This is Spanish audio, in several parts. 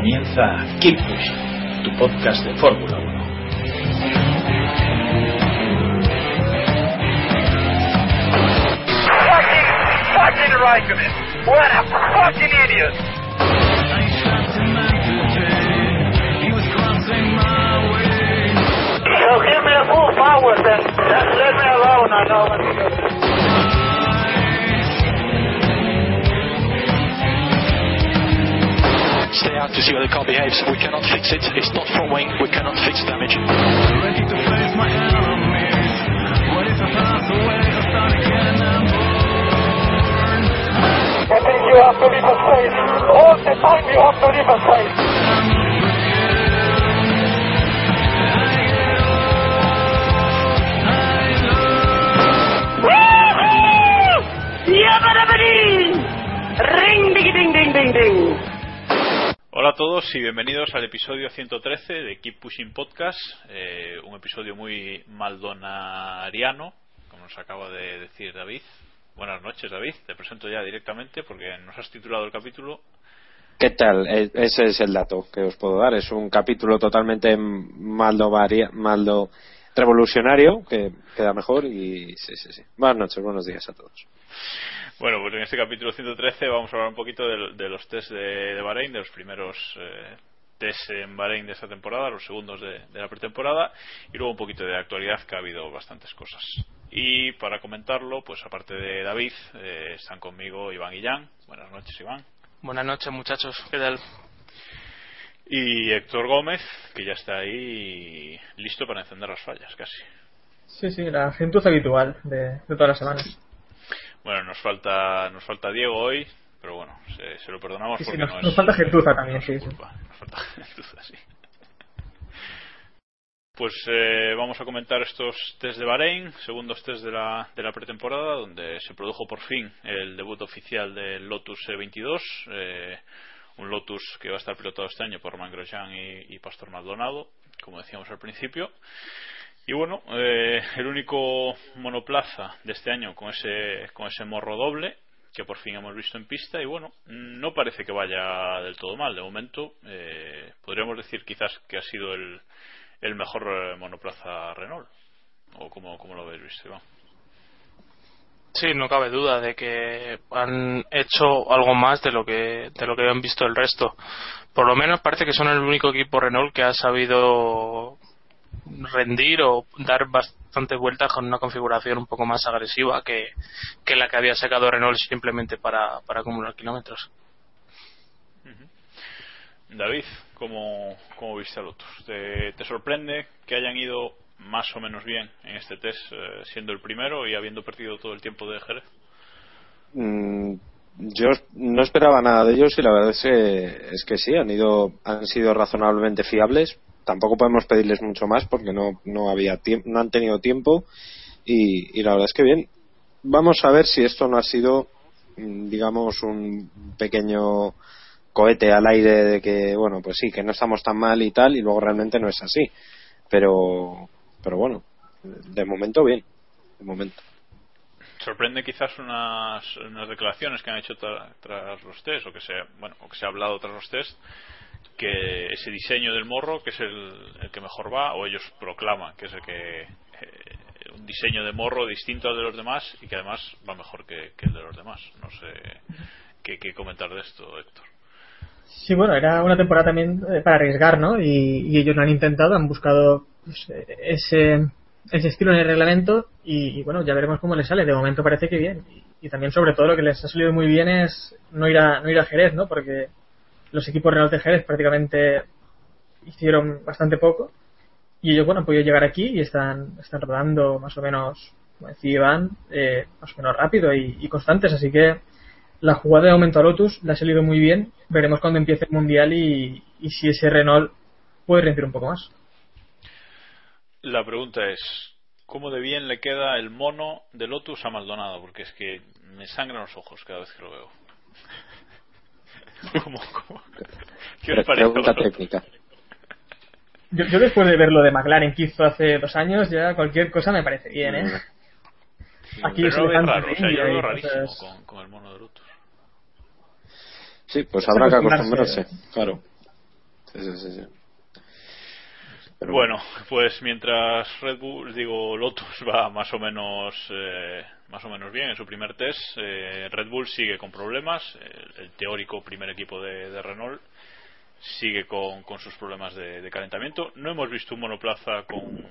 Comienza Keep Pushing, tu podcast de Fórmula 1. Fucking, fucking Raikkonen. What a fucking idiot. So give me a full power then. Just let me alone, I know what to do. Stay out to see how the car behaves. We cannot fix it. It's not front wing. We cannot fix damage. Ready to face my enemies. What if I think you have to leave a space. All the time you have to leave a space. Ring, ding, ding, ding, ding, ding. Hola a todos y bienvenidos al episodio 113 de Keep Pushing Podcast, eh, un episodio muy maldonariano, como nos acaba de decir David. Buenas noches David, te presento ya directamente porque nos has titulado el capítulo. ¿Qué tal? E- Ese es el dato que os puedo dar. Es un capítulo totalmente maldo, maldo revolucionario que queda mejor y sí, sí, sí. Buenas noches, buenos días a todos. Bueno, pues en este capítulo 113 vamos a hablar un poquito de, de los test de, de Bahrein, de los primeros eh, test en Bahrein de esta temporada, los segundos de, de la pretemporada y luego un poquito de actualidad que ha habido bastantes cosas. Y para comentarlo, pues aparte de David, eh, están conmigo Iván y Jan. Buenas noches, Iván. Buenas noches, muchachos. ¿Qué tal? Y Héctor Gómez, que ya está ahí listo para encender las fallas, casi. Sí, sí, la gentuza habitual de, de todas las semanas. Bueno, nos falta nos falta Diego hoy, pero bueno, se, se lo perdonamos Sí, sí, porque nos, no es nos falta gentuza también, sí. culpa, nos falta gentuza, sí. Pues eh, vamos a comentar estos test de Bahrein, segundos test de la, de la pretemporada, donde se produjo por fin el debut oficial del Lotus E22, eh, un Lotus que va a estar pilotado este año por Romain Grosjean y, y Pastor Maldonado, como decíamos al principio. Y bueno, eh, el único monoplaza de este año con ese, con ese morro doble que por fin hemos visto en pista y bueno, no parece que vaya del todo mal. De momento, eh, podríamos decir quizás que ha sido el, el mejor eh, monoplaza Renault. ¿O como, como lo habéis visto, Iván? Sí, no cabe duda de que han hecho algo más de lo que de lo que han visto el resto. Por lo menos parece que son el único equipo Renault que ha sabido rendir o dar bastantes vueltas con una configuración un poco más agresiva que, que la que había sacado Renault simplemente para, para acumular kilómetros. David, ¿cómo, cómo viste a Lotus? ¿Te, ¿Te sorprende que hayan ido más o menos bien en este test, eh, siendo el primero y habiendo perdido todo el tiempo de Jerez? Mm, yo no esperaba nada de ellos y la verdad es que, es que sí, han, ido, han sido razonablemente fiables. Tampoco podemos pedirles mucho más porque no, no, había no han tenido tiempo y, y la verdad es que bien. Vamos a ver si esto no ha sido, mm, digamos, un pequeño cohete al aire de que, bueno, pues sí, que no estamos tan mal y tal, y luego realmente no es así. Pero, pero bueno, de momento bien, de momento. sorprende quizás unas, unas declaraciones que han hecho tra- tras los test o que se bueno o que se ha hablado tras los test que ese diseño del morro que es el, el que mejor va o ellos proclaman que es el que eh, un diseño de morro distinto al de los demás y que además va mejor que, que el de los demás no sé qué, qué comentar de esto Héctor Sí, bueno, era una temporada también eh, para arriesgar, ¿no? Y, ellos lo han intentado, han buscado pues, ese, ese estilo en el reglamento y, y, bueno, ya veremos cómo les sale. De momento parece que bien. Y, y también, sobre todo, lo que les ha salido muy bien es no ir a, no ir a Jerez, ¿no? Porque los equipos Renault de Jerez prácticamente hicieron bastante poco y ellos, bueno, han podido llegar aquí y están, están rodando más o menos, como decía Iván, eh, más o menos rápido y, constantes, así que la jugada de aumento a Lotus le ha salido muy bien. Veremos cuando empiece el mundial y, y si ese Renault puede rendir un poco más. La pregunta es, ¿cómo de bien le queda el mono de Lotus a Maldonado? Porque es que me sangran los ojos cada vez que lo veo. ¿Cómo, cómo? ¿Qué os parece? Pregunta técnica. Yo, yo después de ver lo de McLaren que hizo hace dos años, ya cualquier cosa me parece bien, ¿eh? Aquí Pero es no lo raro, o sea, yo lo veo rarísimo cosas- con, con el mono de Lotus. Sí, pues Es habrá que acostumbrarse. acostumbrarse, claro. Sí, sí, sí, sí. Pero Bueno, pues mientras Red Bull, digo Lotus va más o menos eh, más o menos bien en su primer test, eh, Red Bull sigue con problemas. El, el teórico primer equipo de, de Renault sigue con, con sus problemas de, de calentamiento. No hemos visto un monoplaza con,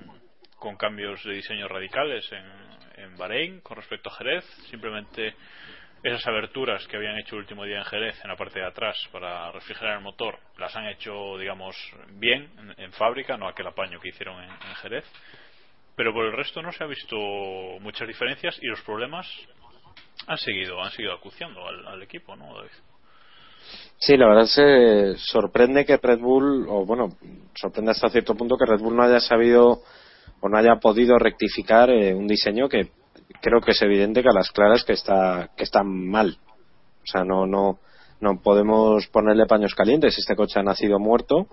con cambios de diseño radicales en, en Bahrein con respecto a Jerez. Simplemente esas aberturas que habían hecho el último día en Jerez en la parte de atrás para refrigerar el motor las han hecho digamos bien en, fábrica no aquel apaño que hicieron en, en Jerez pero por el resto no se ha visto muchas diferencias y los problemas han seguido han seguido acuciando al, al equipo no David? Sí, la verdad se sorprende que Red Bull, o bueno, sorprende hasta cierto punto que Red Bull no haya sabido o no haya podido rectificar eh, un diseño que creo que es evidente que a las claras que está que está mal. O sea, no no no podemos ponerle paños calientes. Este coche ha nacido muerto,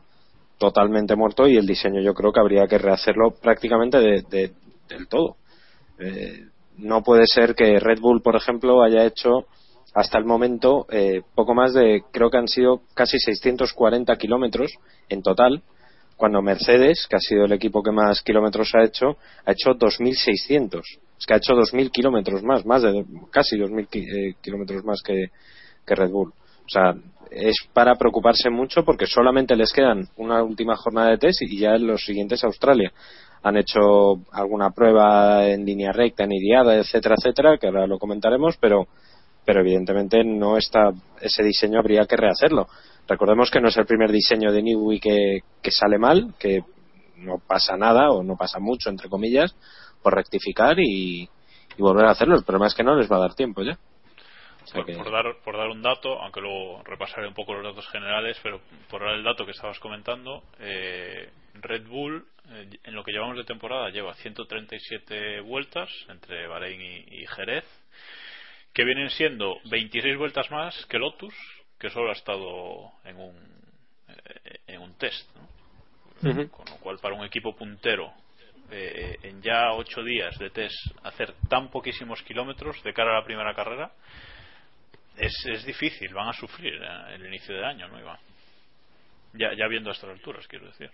totalmente muerto, y el diseño yo creo que habría que rehacerlo prácticamente de, de- del todo. Eh, no puede ser que Red Bull, por ejemplo, haya hecho hasta el momento eh, poco más de, creo que han sido casi 640 kilómetros en total, cuando Mercedes, que ha sido el equipo que más kilómetros ha hecho, ha hecho 2.600. Es que ha hecho 2.000 kilómetros más, más de casi 2.000 ki- eh, kilómetros más que, Red Bull. O sea, es para preocuparse mucho porque solamente les quedan una última jornada de test y ya en los siguientes Australia. Han hecho alguna prueba en línea recta, en iriada, etcétera, etcétera, que ahora lo comentaremos, pero pero evidentemente no está ese diseño habría que rehacerlo. Recordemos que no es el primer diseño de Newey que, que sale mal, que no pasa nada o no pasa mucho entre comillas por rectificar y, y volver a hacerlo. El problema es que no les va a dar tiempo ya. O sea por, que- por dar, por dar un dato, aunque luego repasaré un poco los datos generales, pero por dar el dato que estabas comentando, eh, Red Bull, eh, en lo que llevamos de temporada, lleva 137 vueltas entre Bahrein y, y Jerez, que vienen siendo 26 vueltas más que Lotus, que solo ha estado en un, eh, en un test. ¿no? Con lo cual, para un equipo puntero, eh, en ya ocho días de test, hacer tan poquísimos kilómetros de cara a la primera carrera, es, es difícil, van a sufrir eh, el inicio de año, ¿no, Iván? Ya, ya viendo a estas alturas, quiero decir.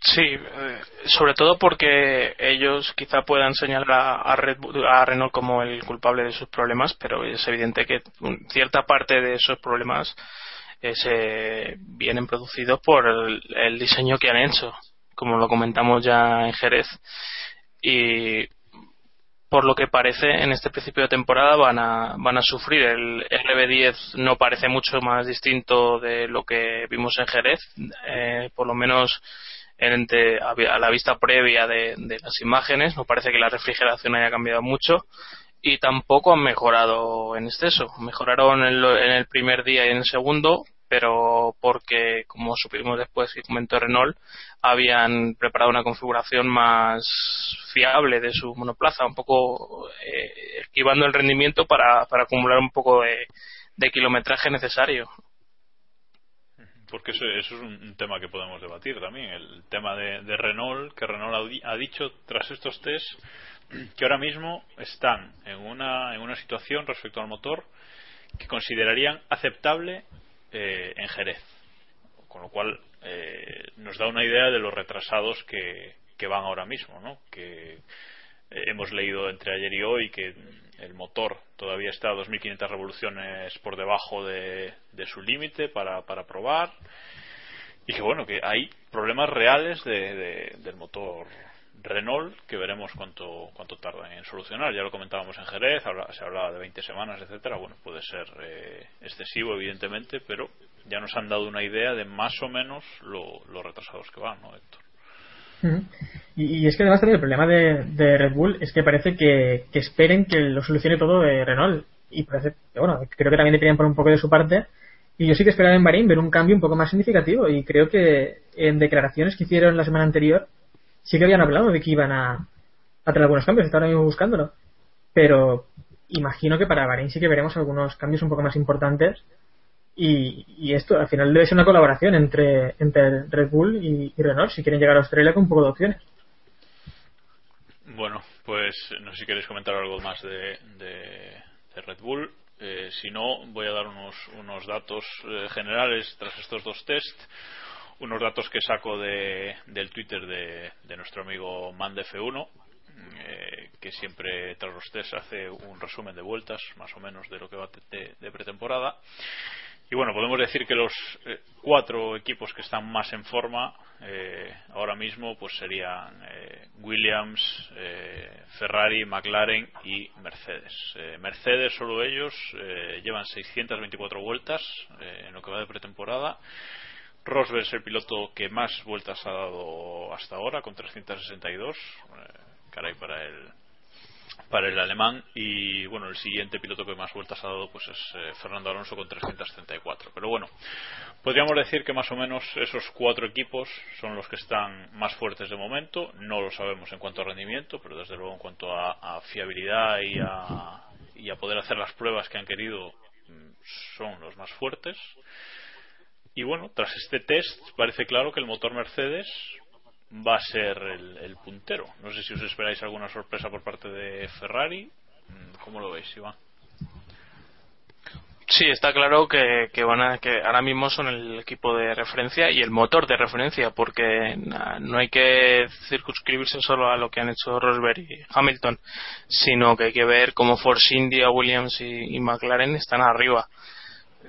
Sí, eh, sobre todo porque ellos quizá puedan señalar a, Red Bull- a Renault como el culpable de sus problemas, pero es evidente que cierta parte de esos problemas eh, vienen producidos por el, el diseño que han hecho, como lo comentamos ya en Jerez. Y por lo que parece, en este principio de temporada van a, van a sufrir. El RB10 no parece mucho más distinto de lo que vimos en Jerez, eh, por lo menos entre, a la vista previa de, de las imágenes. No parece que la refrigeración haya cambiado mucho y tampoco han mejorado en exceso. Mejoraron en, lo- en el primer día y en el segundo, pero porque, como supimos después que comentó Renault, habían preparado una configuración más fiable de su monoplaza, un poco eh, esquivando el rendimiento para, para acumular un poco de, kilometraje necesario. Porque eso, eso es un, tema que podemos debatir también. El tema de, Renault, que Renault ha, ha dicho tras estos test que ahora mismo están en una, en una situación respecto al motor que considerarían aceptable eh, en Jerez. Con lo cual eh, nos da una idea de los retrasados que, que van ahora mismo, ¿no? Que eh, hemos leído entre ayer y hoy que el motor todavía está a 2.500 revoluciones por debajo de, de su límite para, para probar y que bueno que hay problemas reales de, de- del motor Renault que veremos cuánto cuánto tardan en solucionar ya lo comentábamos en Jerez se hablaba de 20 semanas etcétera bueno puede ser eh, excesivo evidentemente pero ya nos han dado una idea de más o menos lo, retrasados que van ¿no Héctor? Y, es que además el problema de, Red Bull es que parece que, esperen que lo solucione todo de Renault. Y parece que, bueno, creo que también deberían poner un poco de su parte. Y yo sí que esperaba en Bahrein ver un cambio un poco más significativo. Y creo que en declaraciones que hicieron la semana anterior sí que habían hablado de que iban a, a tener algunos cambios. Está ahora mismo buscándolo. Pero imagino que para Bahrein sí que veremos algunos cambios un poco más importantes. Y, y esto al final debe ser una colaboración entre, entre Red Bull y, Renault si quieren llegar a Australia con un poco de opciones. Bueno, pues no sé si queréis comentar algo más de, de, Red Bull. Eh, si no, voy a dar unos, unos datos eh, generales tras estos dos test. Unos datos que saco de, del Twitter de, de nuestro amigo Mandef1, eh, que siempre tras los test hace un resumen de vueltas, más o menos, de lo que va de, pretemporada. Y bueno, podemos decir que los eh, cuatro equipos que están más en forma eh, ahora mismo pues serían eh, Williams, Ferrari, McLaren y Mercedes. Mercedes, solo ellos, llevan 624 vueltas en lo que va de pretemporada. Rosberg es el piloto que más vueltas ha dado hasta ahora, con 362. caray, para el, para el alemán. Y bueno el siguiente piloto que más vueltas ha dado pues es eh, Fernando Alonso con 334 pero bueno podríamos decir que más o menos esos cuatro equipos son los que están más fuertes de momento. No lo sabemos en cuanto a rendimiento pero desde luego en cuanto a, a fiabilidad y a, y a poder hacer las pruebas que han querido mm, son los más fuertes y bueno tras este test parece claro que el motor Mercedes va a ser el, puntero. No sé si os esperáis alguna sorpresa por parte de Ferrari. Mm, ¿Cómo lo veis, Iván? Sí, está claro que, que, van a, que ahora mismo son el equipo de referencia y el motor de referencia, porque no hay que circunscribirse solo a lo que han hecho Rosberg y Hamilton, sino que hay que ver cómo Force India, Williams y McLaren están arriba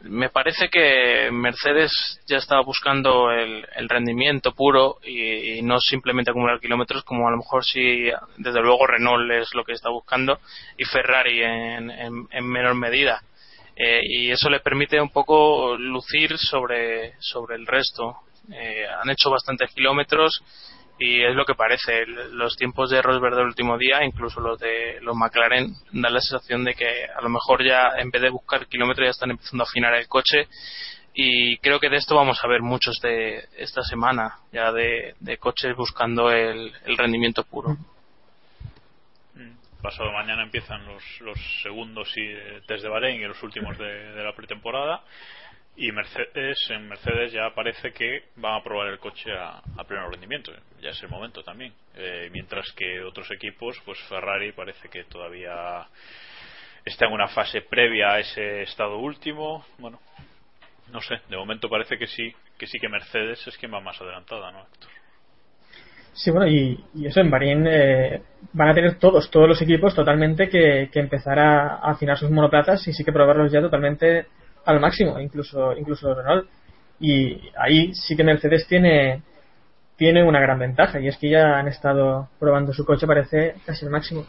me parece que Mercedes ya estaba buscando el, rendimiento puro y, no simplemente acumular kilómetros como a lo mejor si desde luego Renault es lo que está buscando y Ferrari en, en, en menor medida. Eh, y eso le permite un poco lucir sobre, sobre el resto. Eh, han hecho bastantes kilómetros y es lo que parece. Los tiempos de Rosberg del último día, incluso los de los McLaren, dan la sensación de que a lo mejor ya en vez de buscar kilómetros ya están empezando a afinar el coche y creo que de esto vamos a ver muchos de esta semana ya de, coches buscando el, rendimiento puro. Mm. Pasado mañana empiezan los, los segundos y test de Bahrein y los últimos de la pretemporada y Mercedes en Mercedes ya parece que van a probar el coche a, pleno rendimiento. Ya es el momento también. Eh, mientras que otros equipos pues Ferrari parece que todavía está en una fase previa a ese estado último. Bueno no sé de momento parece que sí que sí que Mercedes es quien va más adelantada no Héctor? Sí, bueno, y, y, eso en Bahrein eh, van a tener todos, todos los equipos totalmente que, que empezar a, a afinar sus monoplazas y sí que probarlos ya totalmente al máximo, incluso, incluso Renault. Y ahí sí que Mercedes tiene, tiene una gran ventaja y es que ya han estado probando su coche, parece casi el máximo.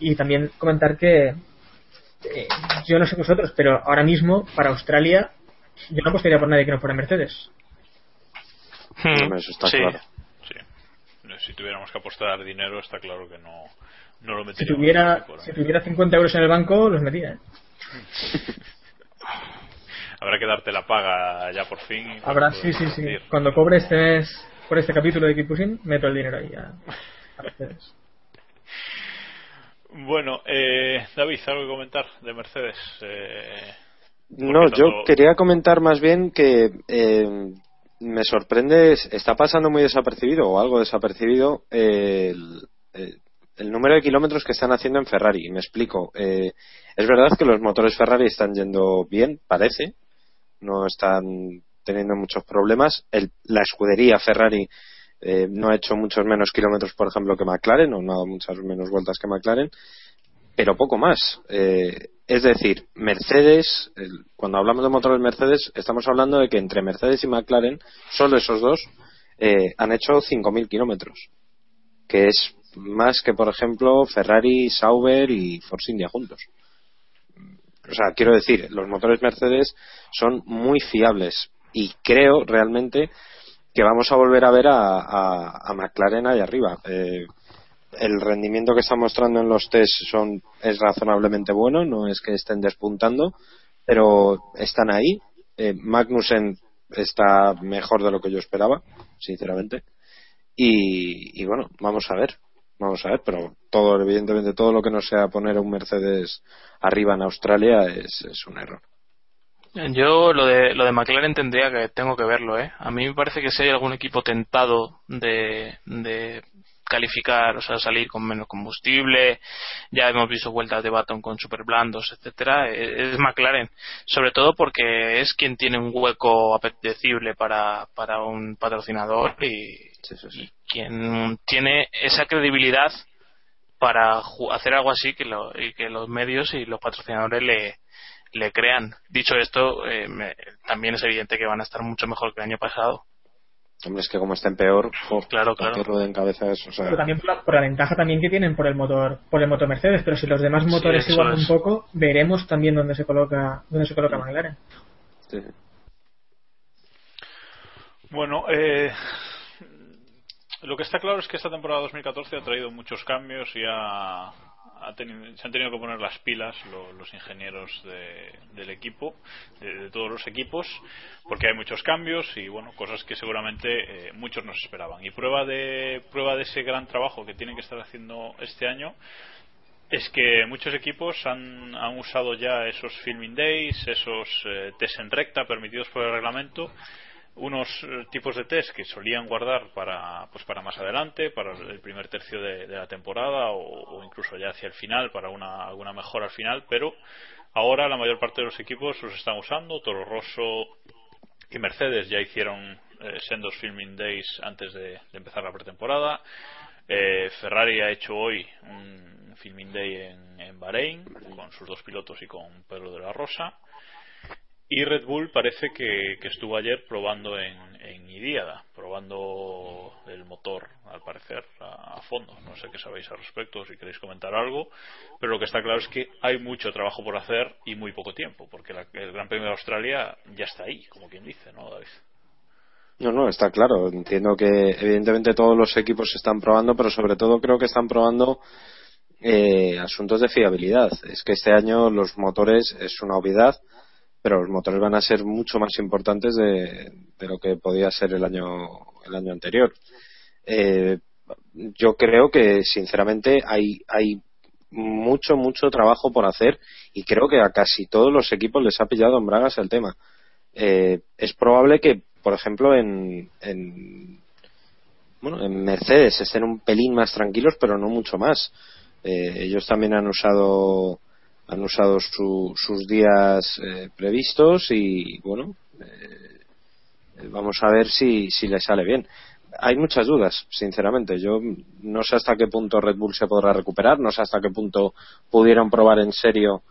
Y también comentar que eh, yo no sé vosotros, pero ahora mismo para Australia yo no apostaría por nadie que no fuera Mercedes. Hmm, eso está sí. claro. Sí. Si tuviéramos que apostar dinero, está claro que no, no lo Si tuviera, si tuviera 50 euros en el banco, los metía. ¿eh? habrá que darte la paga ya por fin. Habrá, sí, sí, sí. Cuando cobre este mes por este capítulo de Kipusin, meto el dinero ahí a, a Mercedes. Bueno, eh, David, ¿algo que comentar de Mercedes? Eh, no, yo quería comentar más bien que eh, me sorprende, está pasando muy desapercibido o algo desapercibido eh, el, el, número de kilómetros que están haciendo en Ferrari. Me explico. Eh, es verdad que los motores Ferrari están yendo bien, parece, no están teniendo muchos problemas. El, la escudería Ferrari eh, no ha hecho muchos menos kilómetros, por ejemplo, que McLaren, o no ha dado muchas menos vueltas que McLaren, pero poco más. Eh, es decir, Mercedes, el, cuando hablamos de motores Mercedes, estamos hablando de que entre Mercedes y McLaren, solo esos dos, eh, han hecho 5.000 kilómetros, que es más que, por ejemplo, Ferrari, Sauber y Force India juntos. O sea, quiero decir, los motores Mercedes son muy fiables y creo realmente que vamos a volver a ver a, a, McLaren ahí arriba. Eh, el rendimiento que está mostrando en los test son, es razonablemente bueno, no es que estén despuntando, pero están ahí. Eh, Magnussen está mejor de lo que yo esperaba, sinceramente. Y, bueno, vamos a ver, vamos a ver, pero todo, evidentemente, todo lo que no sea poner un Mercedes arriba en Australia es, es un error. Yo lo de, lo de McLaren tendría que tengo que verlo, ¿eh? A mí me parece que si hay algún equipo tentado de, de calificar, o sea, salir con menos combustible, ya hemos visto vueltas de Baton con super blandos, etcétera, e, es McLaren, sobre todo porque es quien tiene un hueco apetecible para, para un patrocinador y, y quien tiene esa credibilidad para hacer algo así que, lo, y que los medios y los patrocinadores le, le crean. Dicho esto, eh, también es evidente que van a estar mucho mejor que el año pasado. Hombre, es que como estén peor, claro, claro. en cabeza eso. Pero también por la, ventaja también que tienen por el motor, por el motor Mercedes, pero si los demás motores igualan un poco, veremos también dónde se coloca, dónde se coloca McLaren. Bueno, eh, lo que está claro es que esta temporada 2014 ha traído muchos cambios y ha, se han tenido que poner las pilas los ingenieros del equipo, de, todos los equipos, porque hay muchos cambios y bueno, cosas que seguramente eh, muchos nos esperaban. Y prueba de, prueba de ese gran trabajo que tienen que estar haciendo este año es que muchos equipos han, han usado ya esos filming days, esos eh, test en recta permitidos por el reglamento unos eh, tipos de test que solían guardar para pues para más adelante para el primer tercio de, la temporada o, incluso ya hacia el final para una alguna mejora al final pero ahora la mayor parte de los equipos los están usando. Toro Rosso y Mercedes ya hicieron eh, sendos filming days antes de, empezar la pretemporada. Eh, Ferrari ha hecho hoy un filming day en, en Bahrein con sus dos pilotos y con Pedro de la Rosa y Red Bull parece que, estuvo ayer probando en, en Idiada, probando el motor, al parecer, a, fondo. No sé qué sabéis al respecto, si queréis comentar algo, pero lo que está claro es que hay mucho trabajo por hacer y muy poco tiempo, porque el Gran Premio de Australia ya está ahí, como quien dice, ¿no, David? No, no, está claro. Entiendo que evidentemente todos los equipos están probando, pero sobre todo creo que están probando eh, asuntos de fiabilidad. Es que este año los motores es una obviedad pero los motores van a ser mucho más importantes de, lo que podía ser el año el año anterior. Eh, yo creo que sinceramente hay hay mucho mucho trabajo por hacer y creo que a casi todos los equipos les ha pillado en bragas el tema. Eh, es probable que por ejemplo en, en bueno en Mercedes estén un pelín más tranquilos pero no mucho más. Eh, ellos también han usado han usado sus días eh, previstos y bueno eh, vamos a ver si, si le sale bien. Hay muchas dudas sinceramente. Yo no sé hasta qué punto Red Bull se podrá recuperar no sé hasta qué punto pudieran probar en serio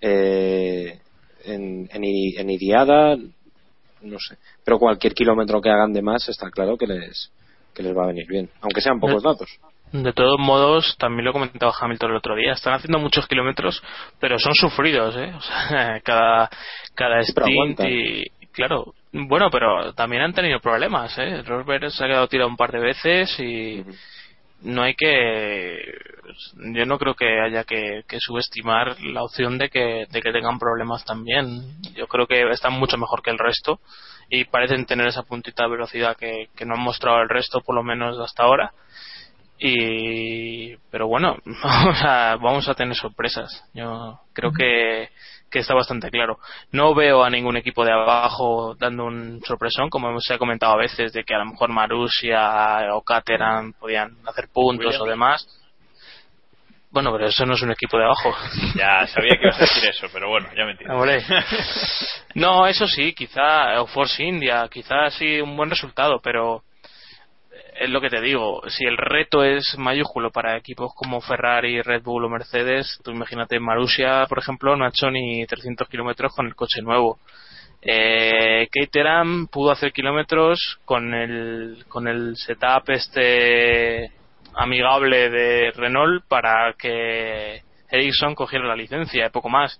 eh, en, en, en Idiada no sé. Pero cualquier kilómetro que hagan de más está claro que les que les va a venir bien aunque sean pocos datos de todos modos, también lo comentaba Hamilton el otro día, están haciendo muchos kilómetros, pero son sufridos, ¿eh? O sea, cada, cada stint y, claro, bueno, pero también han tenido problemas, ¿eh? Rosberg se ha quedado tirado un par de veces y no hay que, yo no creo que haya que, subestimar la opción de que, de que tengan problemas también. Yo creo que están mucho mejor que el resto y parecen tener esa puntita de velocidad que, que no han mostrado el resto, por lo menos hasta ahora y pero bueno vamos a, vamos a tener sorpresas. Yo creo que, que está bastante claro. No veo a ningún equipo de abajo dando un sorpresón como se ha comentado a veces de que a lo mejor Marussia o Caterham podían hacer puntos o demás. Bueno, pero eso no es un equipo de abajo. Ya, sabía que ibas a decir eso, pero bueno, ya me entiendes. No, eso sí, quizá, o Force India, quizá sí un buen resultado, pero es lo que te digo, si el reto es mayúsculo para equipos como Ferrari, Red Bull o Mercedes, tú imagínate, Marussia, por ejemplo, no ha hecho ni 300 kilómetros con el coche nuevo. Eh, Caterham pudo hacer kilómetros con el, con el setup este amigable de Renault para que Ericsson cogiera la licencia, poco más.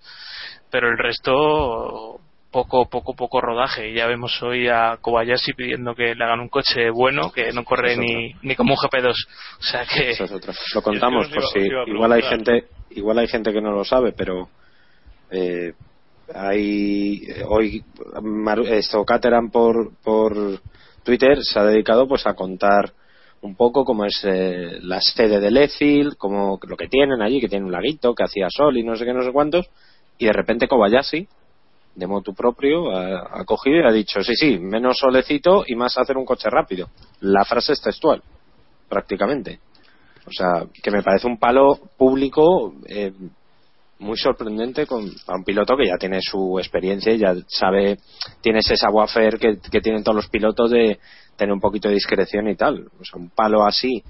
Pero el resto, poco, poco, poco rodaje. Y ya vemos hoy a Kobayashi pidiendo que le hagan un coche bueno, que no corre ni, ni como un GP2. O sea que. Esa es otra. Lo contamos por si igual hay gente, igual hay gente que no lo sabe, pero eh, hay hoy Mar- esto Caterham por por Twitter se ha dedicado pues a contar un poco cómo es eh, la sede de Lefield, como lo que tienen allí, que tiene un laguito, que hacía sol y no sé qué, no sé cuántos, y de repente Kobayashi, de motu propio, ha, cogido y ha dicho, sí, sí, menos solecito y más hacer un coche rápido. La frase es textual, prácticamente. O sea, que me parece un palo público eh, muy sorprendente con a un piloto que ya tiene su experiencia ya sabe, tiene ese savoir-faire que, que tienen todos los pilotos de tener un poquito de discreción y tal. O sea, un palo así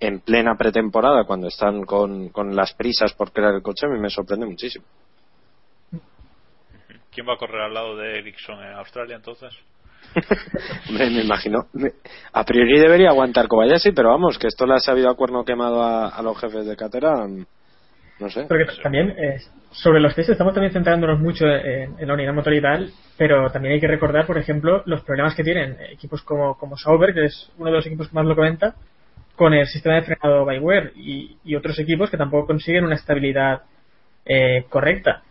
en plena pretemporada cuando están con, con las prisas por crear el coche a mí me sorprende muchísimo. ¿Quién va a correr al lado de Ericsson en Australia entonces? me, me imagino. Me- a priori debería aguantar Kobayashi, pero vamos, que esto le ha sabido a cuerno quemado a, a los jefes de cátedra. No sé. Porque también eh, sobre los test estamos también centrándonos mucho en, en la unidad motor y tal, pero también hay que recordar, por ejemplo, los problemas que tienen equipos como, como Sauber, que es uno de los equipos que más lo comenta, con el sistema de frenado by wire y, y otros equipos que tampoco consiguen una estabilidad eh, correcta.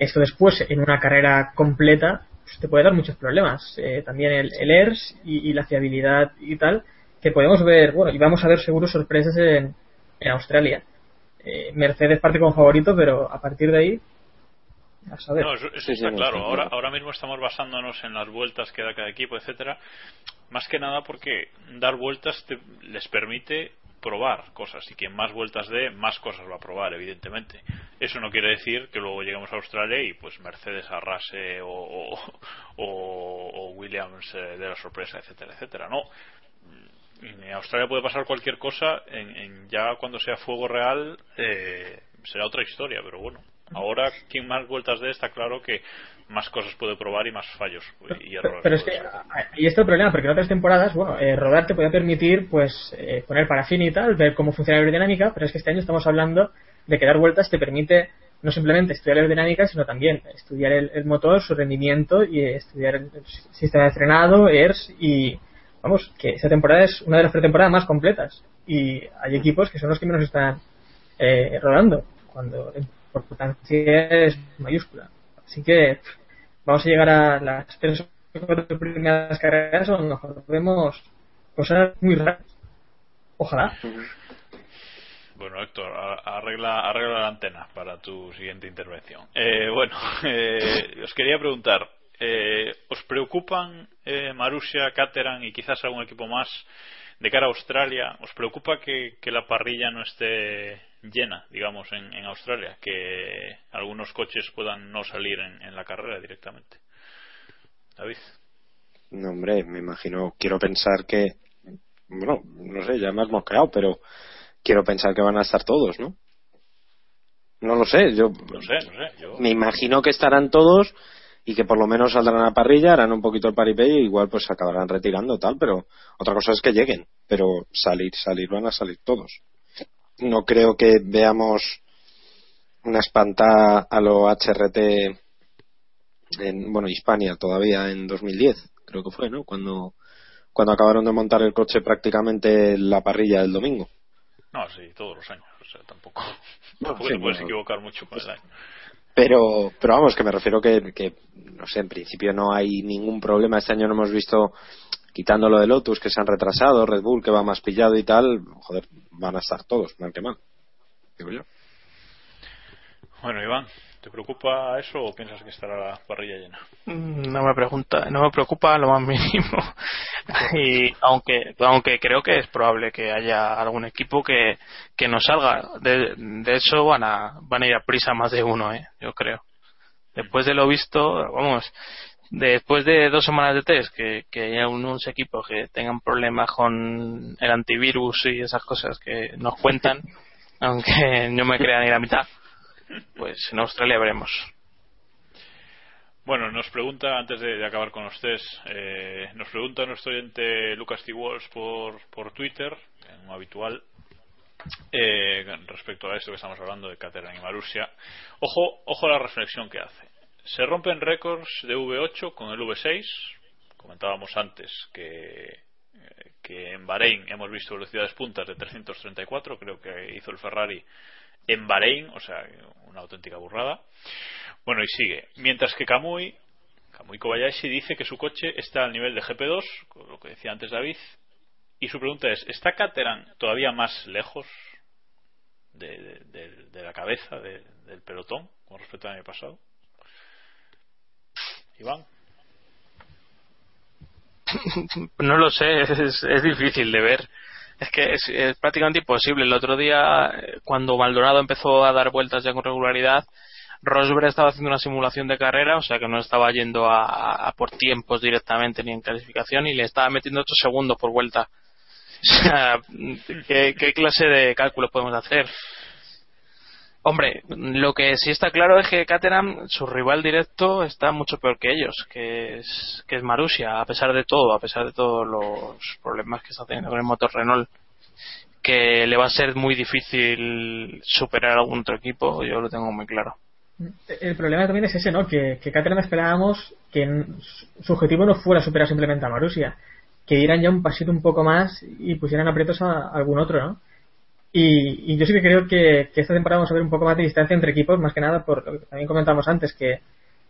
Esto después, en una carrera completa, pues, te puede dar muchos problemas. Eh, también el, el ERS y, y la fiabilidad y tal, que podemos ver, bueno, y vamos a ver seguro sorpresas en, en Australia. Eh, Mercedes parte como favorito, pero a partir de ahí, a saber. No, eso, eso está claro. Ahora, ahora mismo estamos basándonos en las vueltas que da cada equipo, etcétera. Más que nada porque dar vueltas te- les permite probar cosas y quien más vueltas dé, más cosas va a probar, evidentemente. Eso no quiere decir que luego lleguemos a Australia y pues Mercedes arrase o, Williams eh, de la sorpresa, etcétera, etcétera. No. En Australia puede pasar cualquier cosa, en, en ya cuando sea fuego real eh, será otra historia, pero bueno. Ahora, quien más vueltas dé, está claro que más cosas puede probar y más fallos y errores. Pero es que ser. ahí está el problema, porque en otras temporadas, bueno, eh, rodar te puede permitir, pues, eh, poner parafín y tal, ver cómo funciona la aerodinámica, pero es que este año estamos hablando de que dar vueltas te permite no simplemente estudiar la aerodinámica, sino también estudiar el, el motor, su rendimiento y eh, estudiar el, el sistema de frenado, ERS y, vamos, que esta temporada es una de las pretemporadas más completas y hay equipos que son los que menos están eh, rodando, cuando la importancia es mayúscula. Así que vamos a llegar a las tres o primeras carreras o a lo mejor vemos cosas muy raras. Ojalá. Bueno, Héctor, arregla, la antena para tu siguiente intervención. Eh, bueno, eh, os quería preguntar, eh, ¿os preocupan eh, Marussia, Caterham y quizás algún equipo más de cara a Australia? ¿Os preocupa que la parrilla no esté llena, digamos, en, en Australia? Que algunos coches puedan no salir en, en la carrera directamente. David. No, hombre, me imagino, quiero pensar que, bueno, no sé, ya me has mosqueado, pero quiero pensar que van a estar todos, ¿no? No lo sé, yo No sé, no sé. Yo... me imagino que estarán todos y que por lo menos saldrán a la parrilla, harán un poquito el paripé y igual pues acabarán retirando tal, pero otra cosa es que lleguen, pero salir, salir, van a salir todos. No creo que veamos una espantada a lo HRT en, bueno, Hispania todavía en 2010, creo que fue, ¿no? Cuando, cuando acabaron de montar el coche prácticamente en la parrilla el domingo. No, sí, todos los años. O sea, tampoco, tampoco sí, te puedes bueno. equivocar mucho con el año. Pero, pero vamos, que me refiero que, que, no sé, en principio no hay ningún problema. Este año no hemos visto, quitando lo de Lotus, que se han retrasado, Red Bull, que va más pillado y tal, joder, van a estar todos, mal que mal. Digo yo. Bueno, Iván, ¿te preocupa eso o piensas que estará la parrilla llena? Mm, No me pregunta, no me preocupa lo más mínimo. y aunque aunque creo que es probable que haya algún equipo que, que no salga. De, de hecho van a van a ir a prisa más de uno, eh, yo creo. Después de lo visto, vamos, después de dos semanas de test que, que haya unos equipos que tengan problemas con el antivirus y esas cosas que nos cuentan, aunque no me crean ni la mitad, pues en Australia veremos. Bueno, nos pregunta, antes de, de acabar con los test, eh, nos pregunta nuestro oyente Lucas T. Walsh por, por Twitter, un habitual, eh, respecto a esto que estamos hablando de Caterham y Marussia. Ojo, ojo a la reflexión que hace. Se rompen récords de V8 con el V6. Comentábamos antes que, eh, que en Bahrein hemos visto velocidades puntas de 334, creo que hizo el Ferrari en Bahrein, o sea, una auténtica burrada. Bueno, y sigue. Mientras que Kamui, Kamui Kobayashi dice que su coche está al nivel de GP2, lo que decía antes David, y su pregunta es, ¿está Caterham todavía más lejos de, de- la cabeza de- del pelotón con respecto al año pasado? Iván. no lo sé, es, difícil de ver. Es que es, es prácticamente imposible. El otro día, eh, cuando Maldonado empezó a dar vueltas ya con regularidad, Rosberg estaba haciendo una simulación de carrera, o sea que no estaba yendo a, a- por tiempos directamente ni en clasificación y le estaba metiendo 8 segundos por vuelta. O sea, ¿qué, qué clase de cálculos podemos hacer? Hombre, lo que sí está claro es que Caterham, su rival directo, está mucho peor que ellos, que es, que es Marussia, a pesar de todo, a pesar de todos los problemas que está teniendo con el motor Renault, que le va a ser muy difícil superar a algún otro equipo, yo lo tengo muy claro. El problema también es ese, ¿no? Que, que Caterham esperábamos que su- objetivo no fuera superar simplemente a Marussia, que dieran ya un pasito un poco más y pusieran aprietos a algún otro, ¿no? Y, y yo sí que creo que, que esta temporada vamos a ver un poco más de distancia entre equipos, más que nada por lo que también comentamos antes, que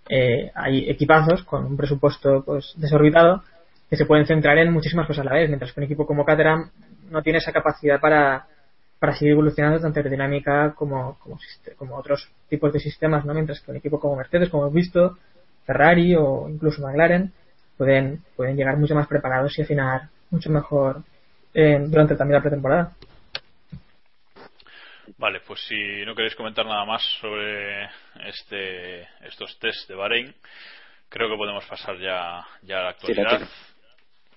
eh, hay equipazos con un presupuesto pues desorbitado que se pueden centrar en muchísimas cosas a la vez, mientras que un equipo como Caterham no tiene esa capacidad para, para seguir evolucionando tanto aerodinámica como, como, otros tipos de sistemas, ¿no? Mientras que un equipo como Mercedes, como hemos visto, Ferrari o incluso McLaren pueden, pueden llegar mucho más preparados y afinar mucho mejor eh, durante también la pretemporada. Vale, pues si no queréis comentar nada más sobre este, estos test de Bahrein, creo que podemos pasar ya, ya a la actualidad.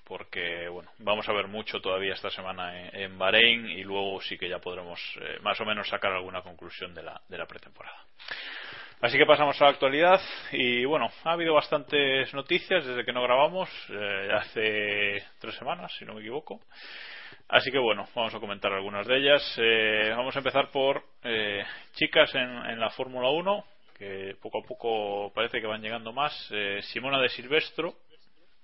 Porque, bueno, vamos a ver mucho todavía esta semana en, en Bahrein y luego sí que ya podremos eh, más o menos sacar alguna conclusión de la, de la pretemporada. Así que pasamos a la actualidad y bueno, ha habido bastantes noticias desde que no grabamos, eh, hace tres semanas, si no me equivoco. Así que bueno, vamos a comentar algunas de ellas. Eh, vamos a empezar por eh, chicas en, en la Fórmula 1, que poco a poco parece que van llegando más. Eh, Simona de Silvestro,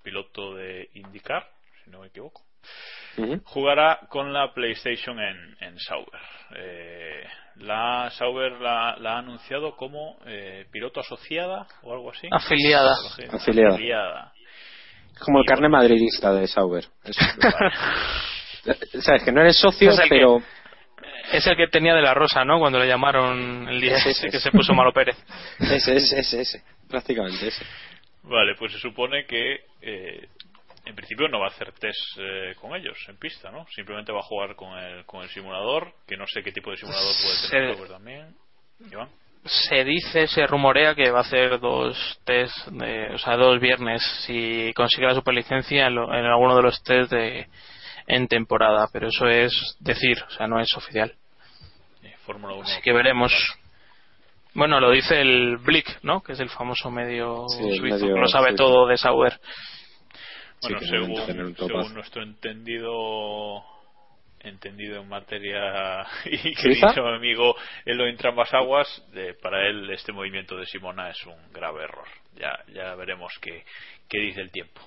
piloto de IndyCar, si no me equivoco, jugará con la PlayStation en, en Sauber. Eh, la Sauber la, la ha anunciado como eh, piloto asociada o algo así. Afiliada. Sí, Afiliada. afiliada. Como el carne bueno. madridista de Sauber. Eso. Sabes que no eres socio, Es el que- pero Es el que tenía de la rosa, ¿no? Cuando le llamaron el día Ese, ese ese. que se puso malo Pérez. ese, ese, ese, ese. Prácticamente ese. Vale, pues se supone que eh, en principio no va a hacer test eh, con ellos en pista, ¿no? Simplemente va a jugar con el, con el simulador, que no sé qué tipo de simulador puede tener también. Iván. se dice, se rumorea que va a hacer dos test, de- o sea, dos viernes si consigue la superlicencia en, lo- en alguno de los test de, en temporada, pero eso es decir, o sea, no es oficial. Fórmula 1. Así que veremos. Bueno, lo dice el Blick, ¿no? Que es el famoso medio Sí, suizo, medio que lo sabe todo de Sauber. Bueno, Sí, según, según nuestro entendido entendido en materia y querido amigo Elo entre ambas aguas, eh, para él este movimiento de Simona es un grave error. Ya, ya veremos qué, qué dice el tiempo.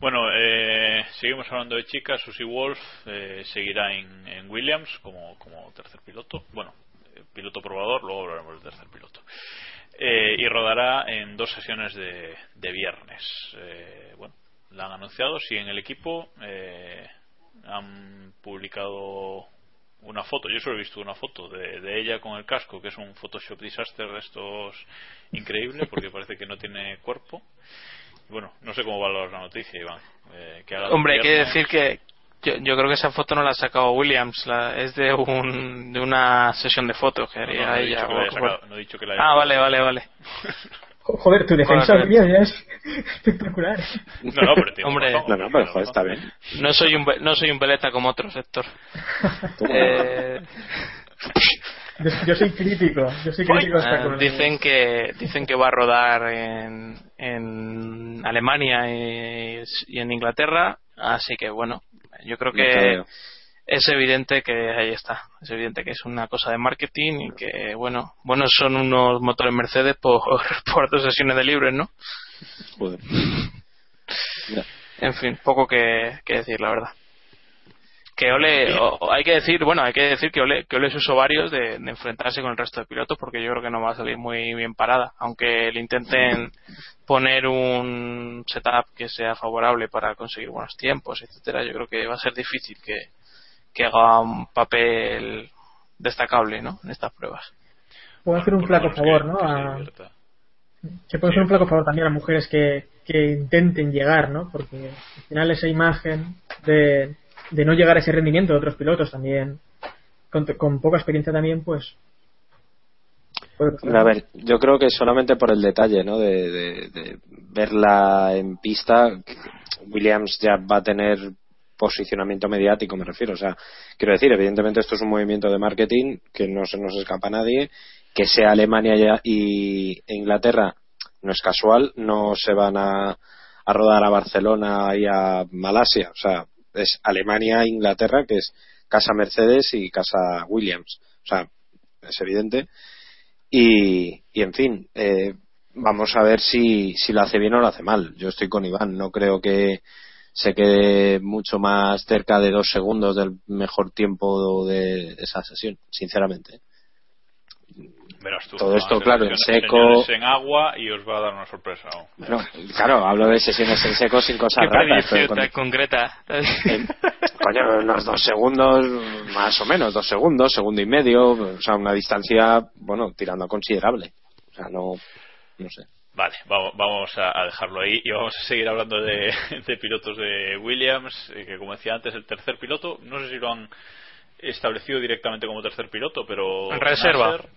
Bueno, eh, seguimos hablando de chicas. Susie Wolf eh, seguirá en, Williams como, como tercer piloto. Bueno, eh, piloto probador, luego hablaremos del tercer piloto. Eh, y rodará en dos sesiones de, viernes. Eh, bueno, la han anunciado. Si en el equipo eh, han publicado una foto, yo solo he visto una foto de, de ella con el casco, que es un Photoshop disaster de estos increíble, porque parece que no tiene cuerpo. Bueno, no sé cómo valoras la noticia, Iván. Eh, que Hombre, hay que decir que yo, yo creo que esa foto no la ha sacado Williams, la- es de un de una sesión de fotos que No, no, haría no he ella. dicho que o la haya algo. sacado, no he dicho que la haya ah, vale, vale, vale. Jo- Joder, tu defensa Joder. tío, ya es espectacular. No, no, pero Hombre. razón, No, no, pero joder, está bien. No soy un no soy un veleta como otro sector. Toma. Eh, Yo, yo soy crítico, yo soy crítico hasta con dicen que dicen que va a rodar en, en Alemania y, y en Inglaterra, así que bueno, yo creo que es evidente que ahí está. Es evidente que es una cosa de marketing y que, bueno, buenos son unos motores Mercedes por, por dos sesiones de libres, ¿no? Joder. En fin, poco que, que decir, la verdad. Que Ole, o- hay que decir, bueno, hay que decir que Ole, que Ole es usuario de, de enfrentarse con el resto de pilotos porque yo creo que no va a salir muy bien parada. Aunque le intenten poner un setup que sea favorable para conseguir buenos tiempos, etcétera, yo creo que va a ser difícil que, que haga un papel destacable, ¿no? En estas pruebas. Puedo hacer un flaco favor, ¿no? A- que puede ser un flaco favor también a mujeres que, que intenten llegar, ¿no? Porque al final esa imagen de, de no llegar a ese rendimiento de otros pilotos también, con, con poca experiencia también, pues. A ver, yo creo que solamente por el detalle, ¿no? De, de- verla en pista, Williams ya va a tener posicionamiento mediático, me refiero. O sea, quiero decir, evidentemente esto es un movimiento de marketing que no se nos escapa a nadie, que sea Alemania y e Inglaterra no es casual, no se van a, a rodar a Barcelona y a Malasia, o sea, es Alemania e Inglaterra, que es casa Mercedes y casa Williams, o sea, es evidente. Y, y en fin, eh, vamos a ver si, si lo hace bien o lo hace mal. Yo estoy con Iván, no creo que se quede mucho más cerca de dos segundos del mejor tiempo de esa sesión, sinceramente. Verás tú, Todo a esto, claro, en seco. en agua y os va a dar una sorpresa. ¿no? Bueno, claro, hablo de sesiones en seco sin cosas Qué raras. pero concreta. coño, unos dos segundos, más o menos, dos segundos, segundo y medio, o sea, una distancia, bueno, tirando a considerable. O sea, no, no sé. Vale, vamos, vamos a, a dejarlo ahí y vamos a seguir hablando de, de pilotos de Williams, eh, que como decía antes, el tercer piloto, no sé si lo han establecido directamente como tercer piloto, pero... En reserva. Nasser-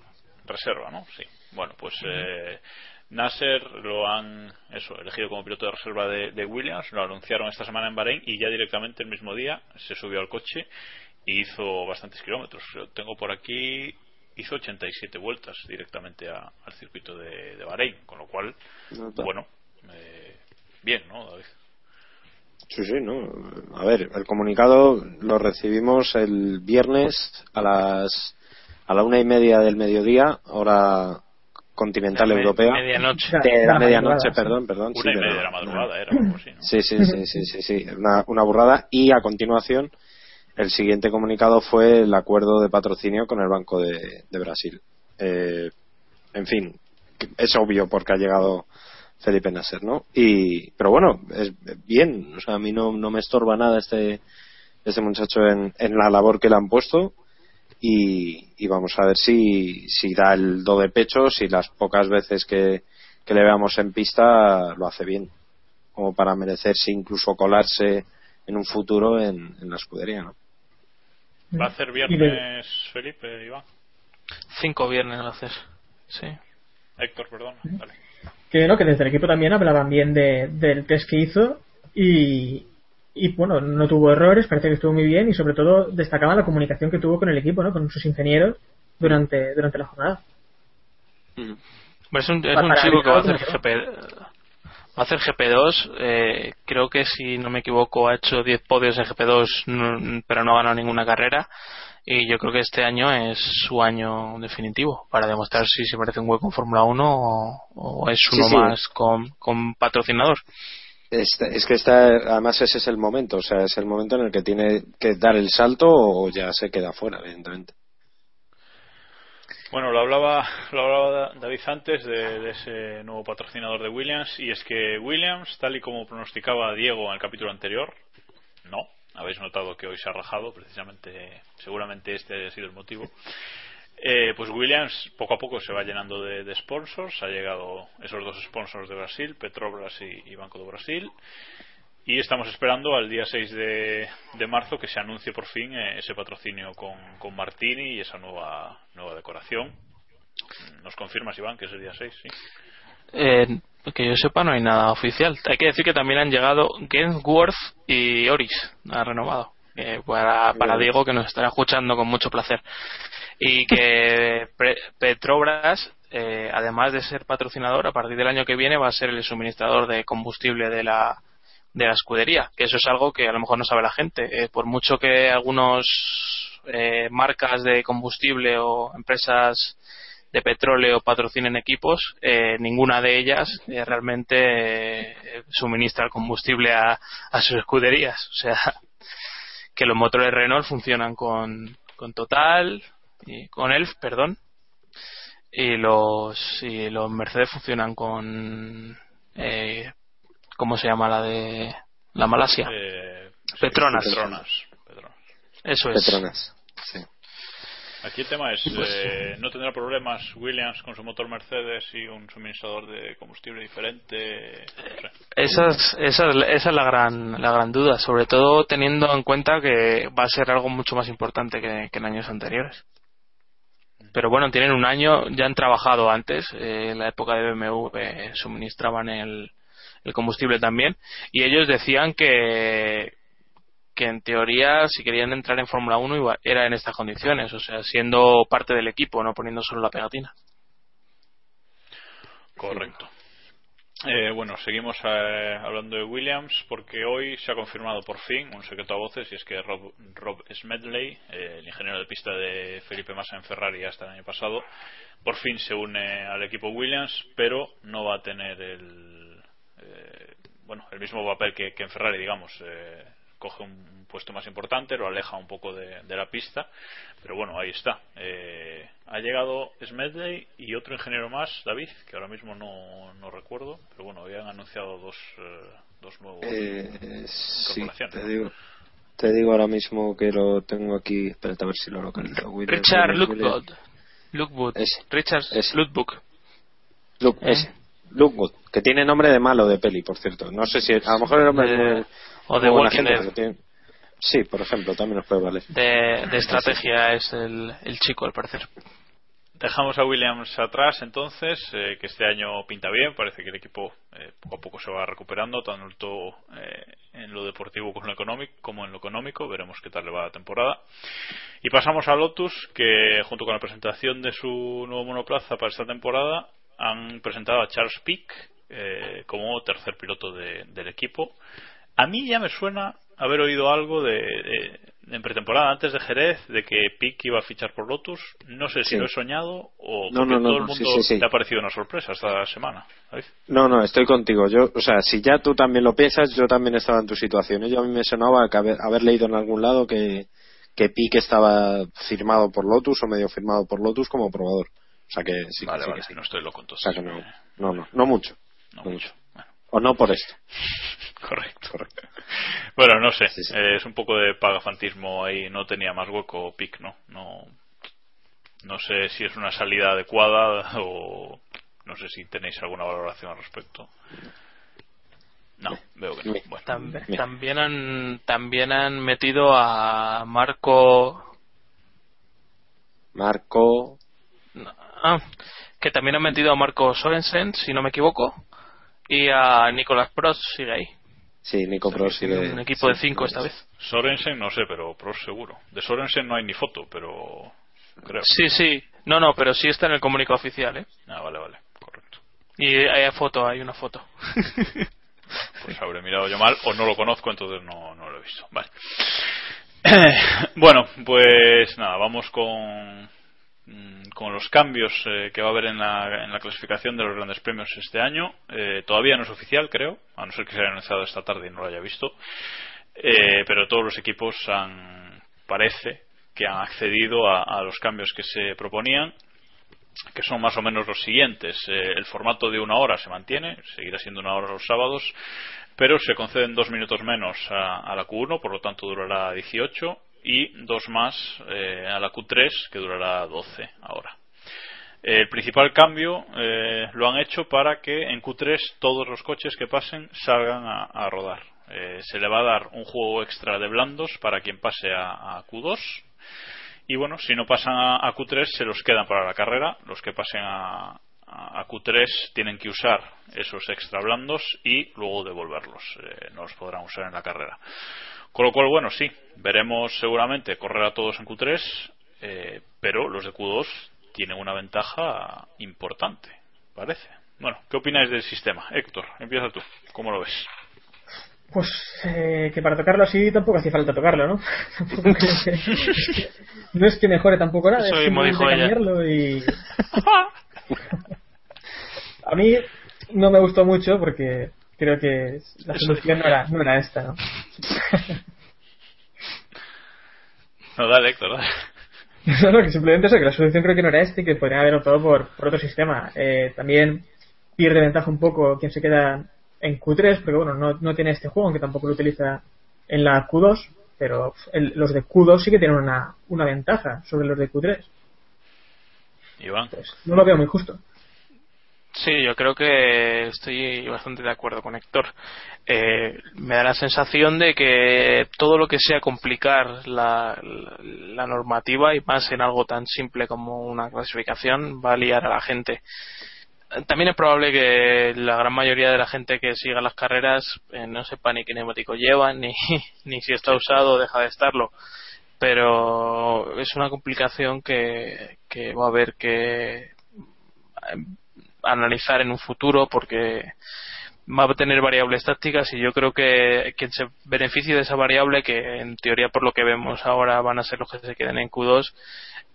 reserva, ¿no? Sí. Bueno, pues eh, Nasser lo han eso, elegido como piloto de reserva de, de Williams, lo anunciaron esta semana en Bahrein y ya directamente el mismo día se subió al coche y hizo bastantes kilómetros. Yo tengo por aquí hizo 87 vueltas directamente a- al circuito de, de Bahrein, con lo cual, bueno, eh, bien, ¿no, David? Sí, sí, no. A ver, el comunicado lo recibimos el viernes a las a la una y media del mediodía, hora continental De me- europea. medianoche. De la medianoche, perdón, perdón. Una sí, y media de la madrugada era, algo así, ¿no? Sí, sí, sí, sí, sí, sí, una, una burrada. Y a continuación, el siguiente comunicado fue el acuerdo de patrocinio con el Banco de, de Brasil. Eh, en fin, es obvio porque ha llegado Felipe Nasser, ¿no? Y, pero bueno, es bien, o sea, a mí no, no me estorba nada este, este muchacho en, en la labor que le han puesto. Y, y vamos a ver si, si da el do de pecho, si las pocas veces que, que le veamos en pista lo hace bien como para merecerse incluso colarse en un futuro en, en la escudería, ¿no? ¿Va a hacer viernes Felipe, Iván? Cinco viernes va a hacer. Sí. Héctor, perdón. Vale. que no, que desde el equipo también hablaban bien de, del test que hizo y, y bueno, no tuvo errores, parece que estuvo muy bien y sobre todo destacaban la comunicación que tuvo con el equipo, ¿no? Con sus ingenieros durante, durante la jornada. Es un, es un chico que va a hacer GP, va a hacer GP2. eh, creo que si no me equivoco ha hecho 10 podios en GP2, no- pero no ha ganado ninguna carrera. Y yo creo que este año es su año definitivo para demostrar si se merece un hueco en Fórmula 1 o, o es Sí, uno sí. más con, con patrocinador. Es que está, además ese es el momento, o sea, es el momento en el que tiene que dar el salto o ya se queda fuera, evidentemente. Bueno, lo hablaba, lo hablaba David antes de, de ese nuevo patrocinador de Williams y es que Williams, tal y como pronosticaba Diego en el capítulo anterior, no, habéis notado que hoy se ha rajado, precisamente, seguramente este haya sido el motivo. Eh, pues Williams poco a poco se va llenando de, de sponsors, ha llegado esos dos sponsors de Brasil, Petrobras y, y Banco do Brasil, y estamos esperando al día 6 de, de marzo que se anuncie por fin eh, ese patrocinio con, con Martini y esa nueva, nueva decoración. ¿Nos confirmas, Iván, que es el día 6? Sí. Eh, que yo sepa no hay nada oficial. Hay que decir que también han llegado Gensworth y Oris, ha renovado. Eh, para, para Diego que nos estará escuchando con mucho placer. Y que Petrobras, eh, además de ser patrocinador, a partir del año que viene va a ser el suministrador de combustible de la de la escudería, que eso es algo que a lo mejor no sabe la gente. Eh, por mucho que algunos eh, marcas de combustible o empresas de petróleo patrocinen equipos, eh, ninguna de ellas eh, realmente eh, suministra el combustible a, a, sus escuderías. O sea, que los motores Renault funcionan con, con Total y con Elf, perdón, y los y los Mercedes funcionan con eh, ¿cómo se llama la de la Malasia? Petronas. Petronas. Petronas. Eso es. Petronas. Sí. Aquí el tema es, Pues, eh, ¿no tendrá problemas Williams con su motor Mercedes y un suministrador de combustible diferente? No sé. Esa es, esa es, esa es la gran la gran duda, sobre todo teniendo en cuenta que va a ser algo mucho más importante que, que en años anteriores. Pero bueno, tienen un año, ya han trabajado antes, eh, en la época de BMW eh, suministraban el, combustible también, y ellos decían que, que en teoría si querían entrar en Fórmula 1 iba- era en estas condiciones, o sea, siendo parte del equipo, no poniendo solo la pegatina. Correcto. Eh, bueno, seguimos eh, hablando de Williams porque hoy se ha confirmado por fin un secreto a voces y es que Rob, Rob Smedley, eh, el ingeniero de pista de Felipe Massa en Ferrari hasta el año pasado, por fin se une al equipo Williams, pero no va a tener el eh, bueno el mismo papel que, que en Ferrari, digamos. Coge un puesto más importante, lo aleja un poco de, de la pista, pero bueno, ahí está. Eh, ha llegado Smedley y otro ingeniero más, David, que ahora mismo no, no recuerdo, pero bueno, habían anunciado dos, eh, dos nuevos Eh, sí, te digo, te digo ahora mismo que lo tengo aquí. Espérate a ver si lo localizo. Richard. Lookwood. Lookwood. Richard. Lookwood. Luke, ¿Eh? ese. Luke Wood, que tiene nombre de malo de peli, por cierto. No sé si a lo mejor el nombre De- o de Walking gente, Dead. tiene- Sí, por ejemplo, también nos puede valer. De, de estrategia es el, el chico, al parecer. Dejamos a Williams atrás entonces, eh, que este año pinta bien, parece que el equipo eh, poco a poco se va recuperando, tanto eh, en lo deportivo como en lo, económico, como en lo económico, veremos qué tal le va la temporada. Y pasamos a Lotus, que junto con la presentación de su nuevo monoplaza para esta temporada, han presentado a Charles Pick eh, como tercer piloto de- del equipo. A mí ya me suena haber oído algo de, de- en pretemporada antes de Jerez de que Pick iba a fichar por Lotus. No sé si Sí. lo he soñado o No, porque no, no, todo el mundo sí, le ha parecido una sorpresa esta semana. No, no, estoy contigo. Yo, o sea, si ya tú también lo piensas, yo también estaba en tu situación. Yo a mí me sonaba que haber, haber leído en algún lado que, que estaba firmado por Lotus o medio firmado por Lotus como probador. O sea que sí, vale, no estoy loco O entonces. sea que no, no, no, no mucho. no no mucho. O no por esto. correcto. Correcto. Bueno, no sé, Sí, sí. eh, es un poco de pagafantismo ahí, no tenía más hueco Pick, ¿no? No no sé si es una salida adecuada o no sé si tenéis alguna valoración al respecto. No, veo que no. Mi- Bueno, Tam- Bien. también han también han metido a Marco Marco. ah, que también han metido a Marco Sorensen si no me equivoco y a Nicolas Prost sigue ahí Sí, Nico Pro sigue. un equipo de sí, cinco esta vez Sorensen no sé, pero Prost seguro. De Sorensen no hay ni foto, pero creo. sí sí no no pero sí está en el comunicado oficial ¿eh? Ah, vale, vale, correcto. y hay foto hay una foto Pues habré mirado yo mal o no lo conozco, entonces no, no lo he visto. Vale. bueno, pues nada, vamos con con los cambios eh, que va a haber en la, clasificación de los grandes premios este año. Eh, todavía no es oficial, creo, a no ser que se haya anunciado esta tarde y no lo haya visto. Eh, pero todos los equipos han, parece que han accedido a, los cambios que se proponían que son más o menos los siguientes. Eh, el formato de una hora se mantiene, seguirá siendo una hora los sábados, pero se conceden dos minutos menos a, a la Q1, por lo tanto durará 18, y dos más eh, a la Q3, que durará 12 ahora. El principal cambio eh, lo han hecho para que en Q3 todos los coches que pasen salgan a, rodar. Eh, se le va a dar un juego extra de blandos para quien pase a, a Q2 y bueno, si no pasan a, a Q3 se los quedan para la carrera. Los que pasen a, a- a Q3 tienen que usar esos extra blandos y luego devolverlos. No los podrán usar en la carrera. Con lo cual, bueno, sí, veremos seguramente correr a todos en Q3, eh, pero los de Q2 tienen una ventaja importante, parece. Bueno, ¿qué opináis del sistema? Héctor, empieza tú. ¿Cómo lo ves? Pues eh, que para tocarlo así tampoco hacía falta tocarlo, ¿no? Tampoco que- no es que mejore tampoco nada, Eso es dijo ella. cambiarlo y... A mí no me gustó mucho porque creo que la Eso solución no era, no era esta, ¿no? No, dale, Héctor, dale. No, no, que simplemente eso, que la solución creo que no era este y que podrían haber optado por, por otro sistema. Eh, también pierde ventaja un poco quien se queda en Q3, porque bueno, no, no tiene este juego, aunque tampoco lo utiliza en la Q2, pero el- los de Q2 sí que tienen una, una ventaja sobre los de Q3. Iván. No lo veo muy justo. Sí, yo creo que estoy bastante de acuerdo con Héctor. Eh, me da la sensación de que todo lo que sea complicar la, la- la normativa y más en algo tan simple como una clasificación va a liar a la gente. También es probable que la gran mayoría de la gente que siga las carreras eh, no sepa ni qué neumático lleva, ni, ni si está usado o deja de estarlo. Pero es una complicación que, que va a haber que analizar en un futuro porque va a tener variables tácticas y yo creo que quien se beneficie de esa variable que en teoría por lo que vemos ahora van a ser los que se queden en Q2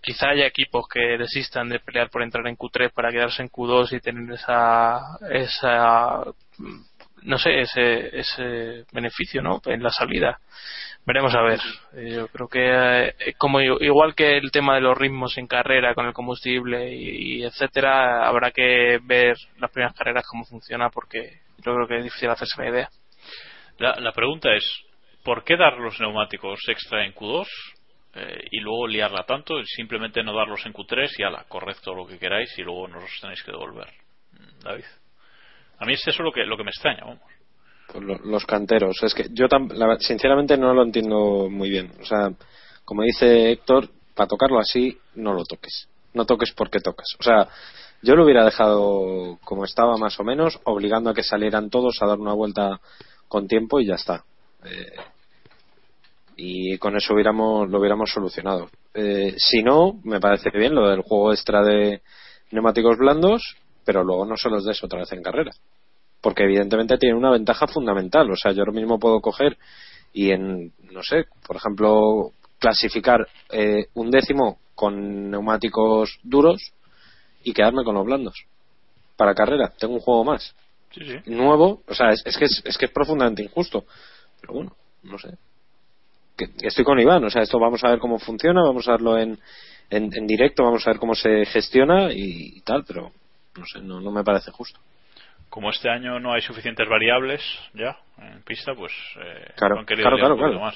quizá haya equipos que desistan de pelear por entrar en Q3 para quedarse en Q2 y tener esa esa no sé ese ese beneficio no en la salida. Veremos a ver. Eh, yo creo que eh, como igual que el tema de los ritmos en carrera con el combustible y, etcétera habrá que ver las primeras carreras cómo funciona porque yo creo que es difícil hacerse la idea. La, la pregunta es, ¿por qué dar los neumáticos extra en Q2 eh, y luego liarla tanto y simplemente no darlos en Q3 y ala, correcto lo que queráis y luego nos los tenéis que devolver? David. A mí es eso lo que, lo que me extraña, vamos. Lo- los canteros. Es que yo sinceramente no lo entiendo muy bien. O sea, como dice Héctor, para tocarlo así, no lo toques. No toques porque tocas. O sea, yo lo hubiera dejado como estaba más o menos, obligando a que salieran todos a dar una vuelta con tiempo y ya está. Eh, y con eso hubiéramos, lo hubiéramos solucionado. Eh, si no, me parece bien lo del juego extra de neumáticos blandos, pero luego no se los des otra vez en carrera porque evidentemente tiene una ventaja fundamental. O sea, yo ahora mismo puedo coger y en, no sé, por ejemplo, clasificar eh, un décimo con neumáticos duros y quedarme con los blandos. Para carrera, tengo un juego más. Sí, sí. Nuevo, o sea, es, es que es, es que es profundamente injusto. Pero bueno, no sé. Que- que estoy con Iván, o sea, esto vamos a ver cómo funciona, vamos a verlo en, en, en directo, vamos a ver cómo se gestiona y, y tal, pero no sé, no, no me parece justo. Como este año no hay suficientes variables ya en pista, pues eh, Claro, han querido claro, claro, más.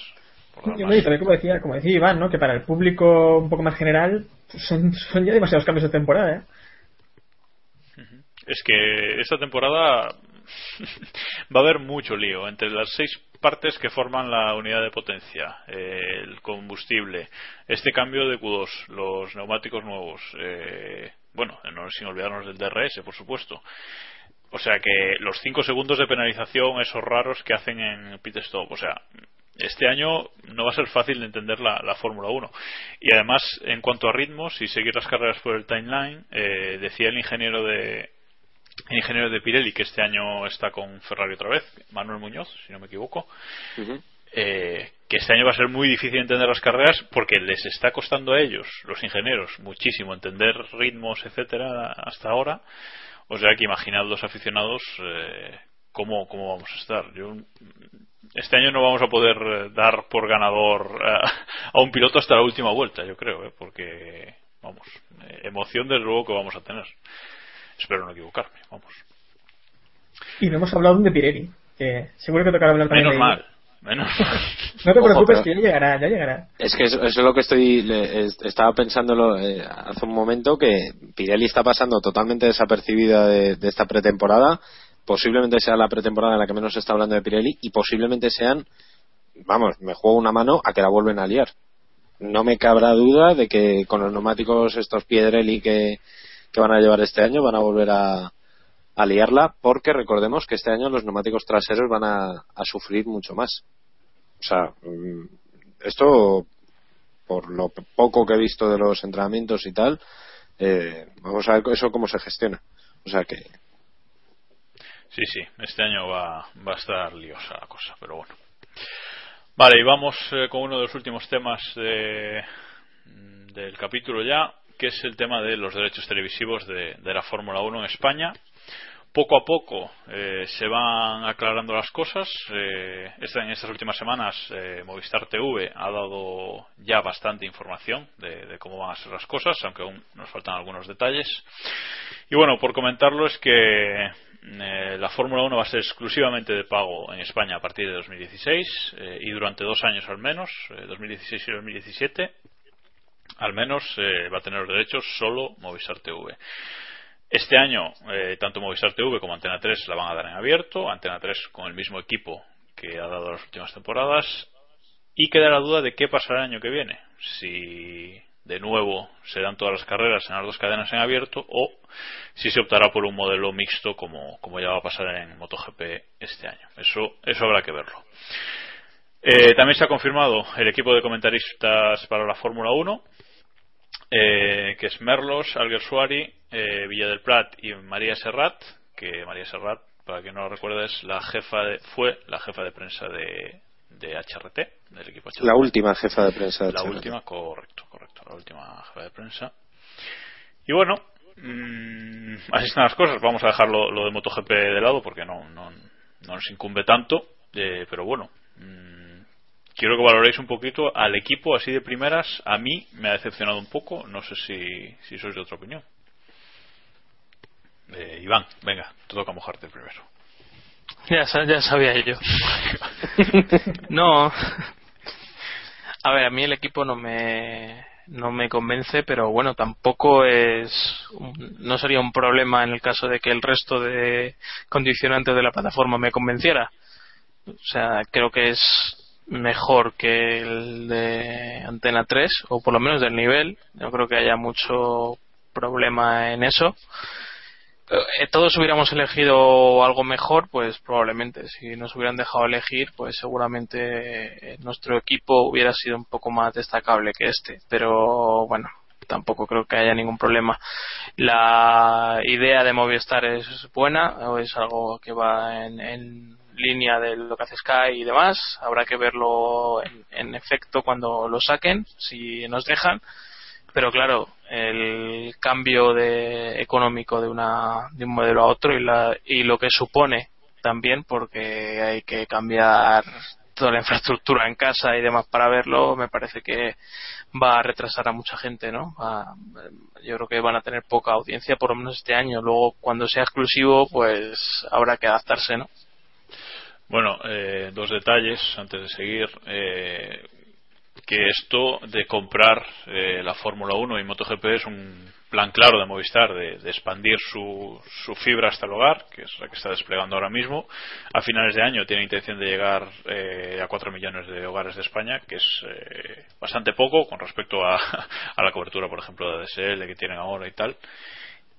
por dar Y, más. no, y también como decía, como decía Iván, ¿no? Que para el público un poco más general pues, son, son ya demasiados cambios de temporada, ¿eh? Es que esta temporada va a haber mucho lío entre las seis partes que forman la unidad de potencia, eh, el combustible, este cambio de Q2, los neumáticos nuevos, eh, bueno, no, sin olvidarnos del DRS, por supuesto. O sea que los 5 segundos de penalización, esos raros que hacen en pit stop, o sea, este año no va a ser fácil de entender la, la Fórmula 1. Y además, en cuanto a ritmos y seguir las carreras por el timeline, eh, decía el ingeniero de el ingeniero de Pirelli que este año está con Ferrari otra vez, Manuel Muñoz, si no me equivoco, eh, que este año va a ser muy difícil entender las carreras porque les está costando a ellos, los ingenieros, muchísimo entender ritmos, etcétera, hasta ahora. O sea que imaginad los aficionados eh, cómo, cómo vamos a estar. Yo, este año no vamos a poder eh, dar por ganador a un piloto hasta la última vuelta, yo creo, eh, porque, vamos, eh, emoción desde luego que vamos a tener. Espero no equivocarme, vamos. Y no hemos hablado de Pirelli, que seguro que tocará hablar también Menos de mal, menos mal. No te Ojo, preocupes, pero- que ya llegará, ya llegará. Es que eso, eso es lo que estoy le- es- estaba pensándolo eh, hace un momento que Pirelli está pasando totalmente desapercibida de, de esta pretemporada. Posiblemente sea la pretemporada en la que menos se está hablando de Pirelli y posiblemente sean, vamos, me juego una mano a que la vuelven a liar. No me cabrá duda de que con los neumáticos estos Piedrelli que, que van a llevar este año van a volver a, a liarla porque recordemos que este año los neumáticos traseros van a, sufrir mucho más. O sea, mm, esto, por lo poco que he visto de los entrenamientos y tal, eh, vamos a ver eso cómo se gestiona. O sea que, Sí, sí, este año va, va a estar liosa la cosa, pero bueno. Vale, y vamos eh, con uno de los últimos temas de, del capítulo ya, que es el tema de los derechos televisivos de, de la Fórmula 1 en España. Poco a poco eh, se van aclarando las cosas. Eh, en estas últimas semanas eh, Movistar TV ha dado ya bastante información de, de cómo van a ser las cosas, aunque aún nos faltan algunos detalles. Y bueno, por comentarlo es que eh, la Fórmula 1 va a ser exclusivamente de pago en España a partir de 2016 eh, y durante dos años al menos, eh, 2016 y 2017, al menos va a tener los derechos solo Movistar TV. Este año, eh, tanto Movistar TV como Antena 3 la van a dar en abierto. Antena 3 con el mismo equipo que ha dado las últimas temporadas. Y queda la duda de qué pasará el año que viene. Si de nuevo se todas las carreras en las dos cadenas en abierto o si se optará por un modelo mixto como, como ya va a pasar en MotoGP este año. Eso, eso habrá que verlo. Eh, también se ha confirmado el equipo de comentaristas para la Fórmula 1 eh, que es Merlos, Alguersuari, eh, Villa del Prat y María Serrat, que María Serrat, para quien no lo recuerde, es la jefa de, fue la jefa de prensa de, de HRT, del equipo HRT. La última jefa de prensa de La HRT. última, correcto, correcto, la última jefa de prensa. Y bueno, mm, así están las cosas. Vamos a dejar lo, lo de MotoGP de lado porque no, no, no nos incumbe tanto. eh, pero bueno, mm, quiero que valoréis un poquito al equipo así de primeras. A mí me ha decepcionado un poco. No sé si, si sois de otra opinión. Eh, Iván, venga, te toca mojarte primero. Ya, ya sabía yo. no. A ver, a mí el equipo no me no me convence, pero bueno, tampoco es no sería un problema en el caso de que el resto de condicionantes de la plataforma me convenciera. O sea, creo que es mejor que el de Antena 3 o por lo menos del nivel. No creo que haya mucho problema en eso eh, todos hubiéramos elegido algo mejor, pues probablemente. Si nos hubieran dejado elegir, pues seguramente eh, nuestro equipo hubiera sido un poco más destacable que este. Pero bueno, tampoco creo que haya ningún problema. La idea de Movistar es buena, es algo que va en, en línea de lo que hace Sky y demás. Habrá que verlo en, efecto cuando lo saquen, si nos dejan. Pero claro el cambio de económico de una de un modelo a otro y la y lo que supone también porque hay que cambiar toda la infraestructura en casa y demás para verlo me parece que va a retrasar a mucha gente no yo creo que van a tener poca audiencia por lo menos este año. Luego cuando sea exclusivo pues habrá que adaptarse no Bueno, eh, dos detalles antes de seguir. Eh, que esto de comprar eh, la Fórmula 1 y MotoGP es un plan claro de Movistar de, de expandir su, su fibra hasta el hogar, que es la que está desplegando ahora mismo. A finales de año tiene intención de llegar eh, a 4 millones de hogares de España, que es eh, bastante poco con respecto a, a la cobertura, por ejemplo, de DSL que tienen ahora y tal.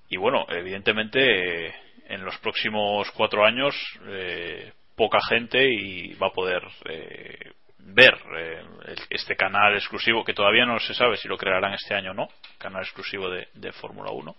Y bueno, evidentemente eh, en los próximos cuatro años eh, poca gente y va a poder eh, ver eh, este canal exclusivo que todavía no se sabe si lo crearán este año o no, canal exclusivo de, de Fórmula 1.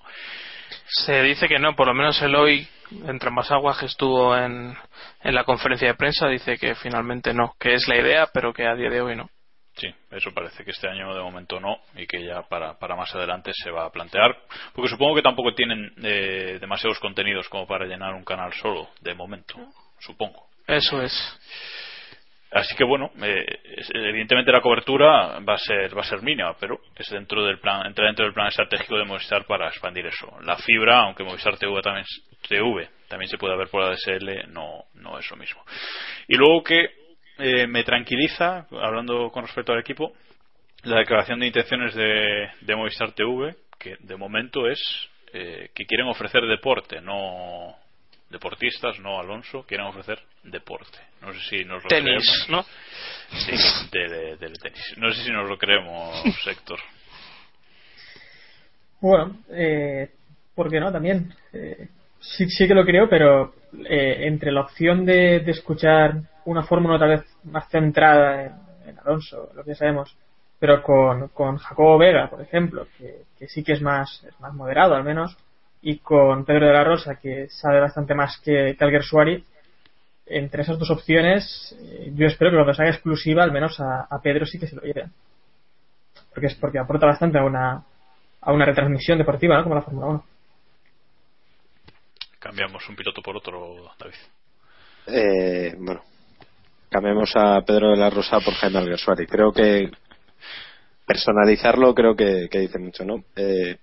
Se dice que no, por lo menos el hoy, entre más aguas que estuvo en, en la conferencia de prensa, dice que finalmente no, que es la idea, pero que a día de hoy no. Sí, eso parece que este año de momento no y que ya para, para más adelante se va a plantear, porque supongo que tampoco tienen eh, demasiados contenidos como para llenar un canal solo, de momento, supongo. Eso es. Así que bueno, eh, evidentemente la cobertura va a ser va a ser mínima, pero es dentro del plan entra dentro del plan estratégico de Movistar para expandir eso. La fibra, aunque Movistar TV también TV también se puede ver por la DSL, no no es lo mismo. Y luego que eh, me tranquiliza, hablando con respecto al equipo, la declaración de intenciones de, de Movistar TV, que de momento es eh, que quieren ofrecer deporte, no deportistas, no Alonso, quieren ofrecer deporte. No sé si nos lo Tenis, creemos. ¿no? Sí, del del tenis. No sé si nos lo creemos, Héctor. Bueno, eh, ¿por qué no? También. Eh, sí, sí que lo creo, pero eh, entre la opción de, de escuchar una fórmula tal vez más centrada en, en Alonso, lo que ya sabemos, pero con, con Jacobo Vega, por ejemplo, que, que sí que es más, es más moderado al menos, y con Pedro de la Rosa, que sabe bastante más que Calguer Suari, entre esas dos opciones, eh, yo espero que cuando salga exclusiva, al menos a, a Pedro sí que se lo lleve. Porque es porque aporta bastante a una, a una retransmisión deportiva, ¿no? Como la Fórmula 1. Cambiamos un piloto por otro, David. Eh, bueno, cambiamos a Pedro de la Rosa por Jaime Alguersuari. Creo que personalizarlo creo que, que dice mucho, ¿no? Eh,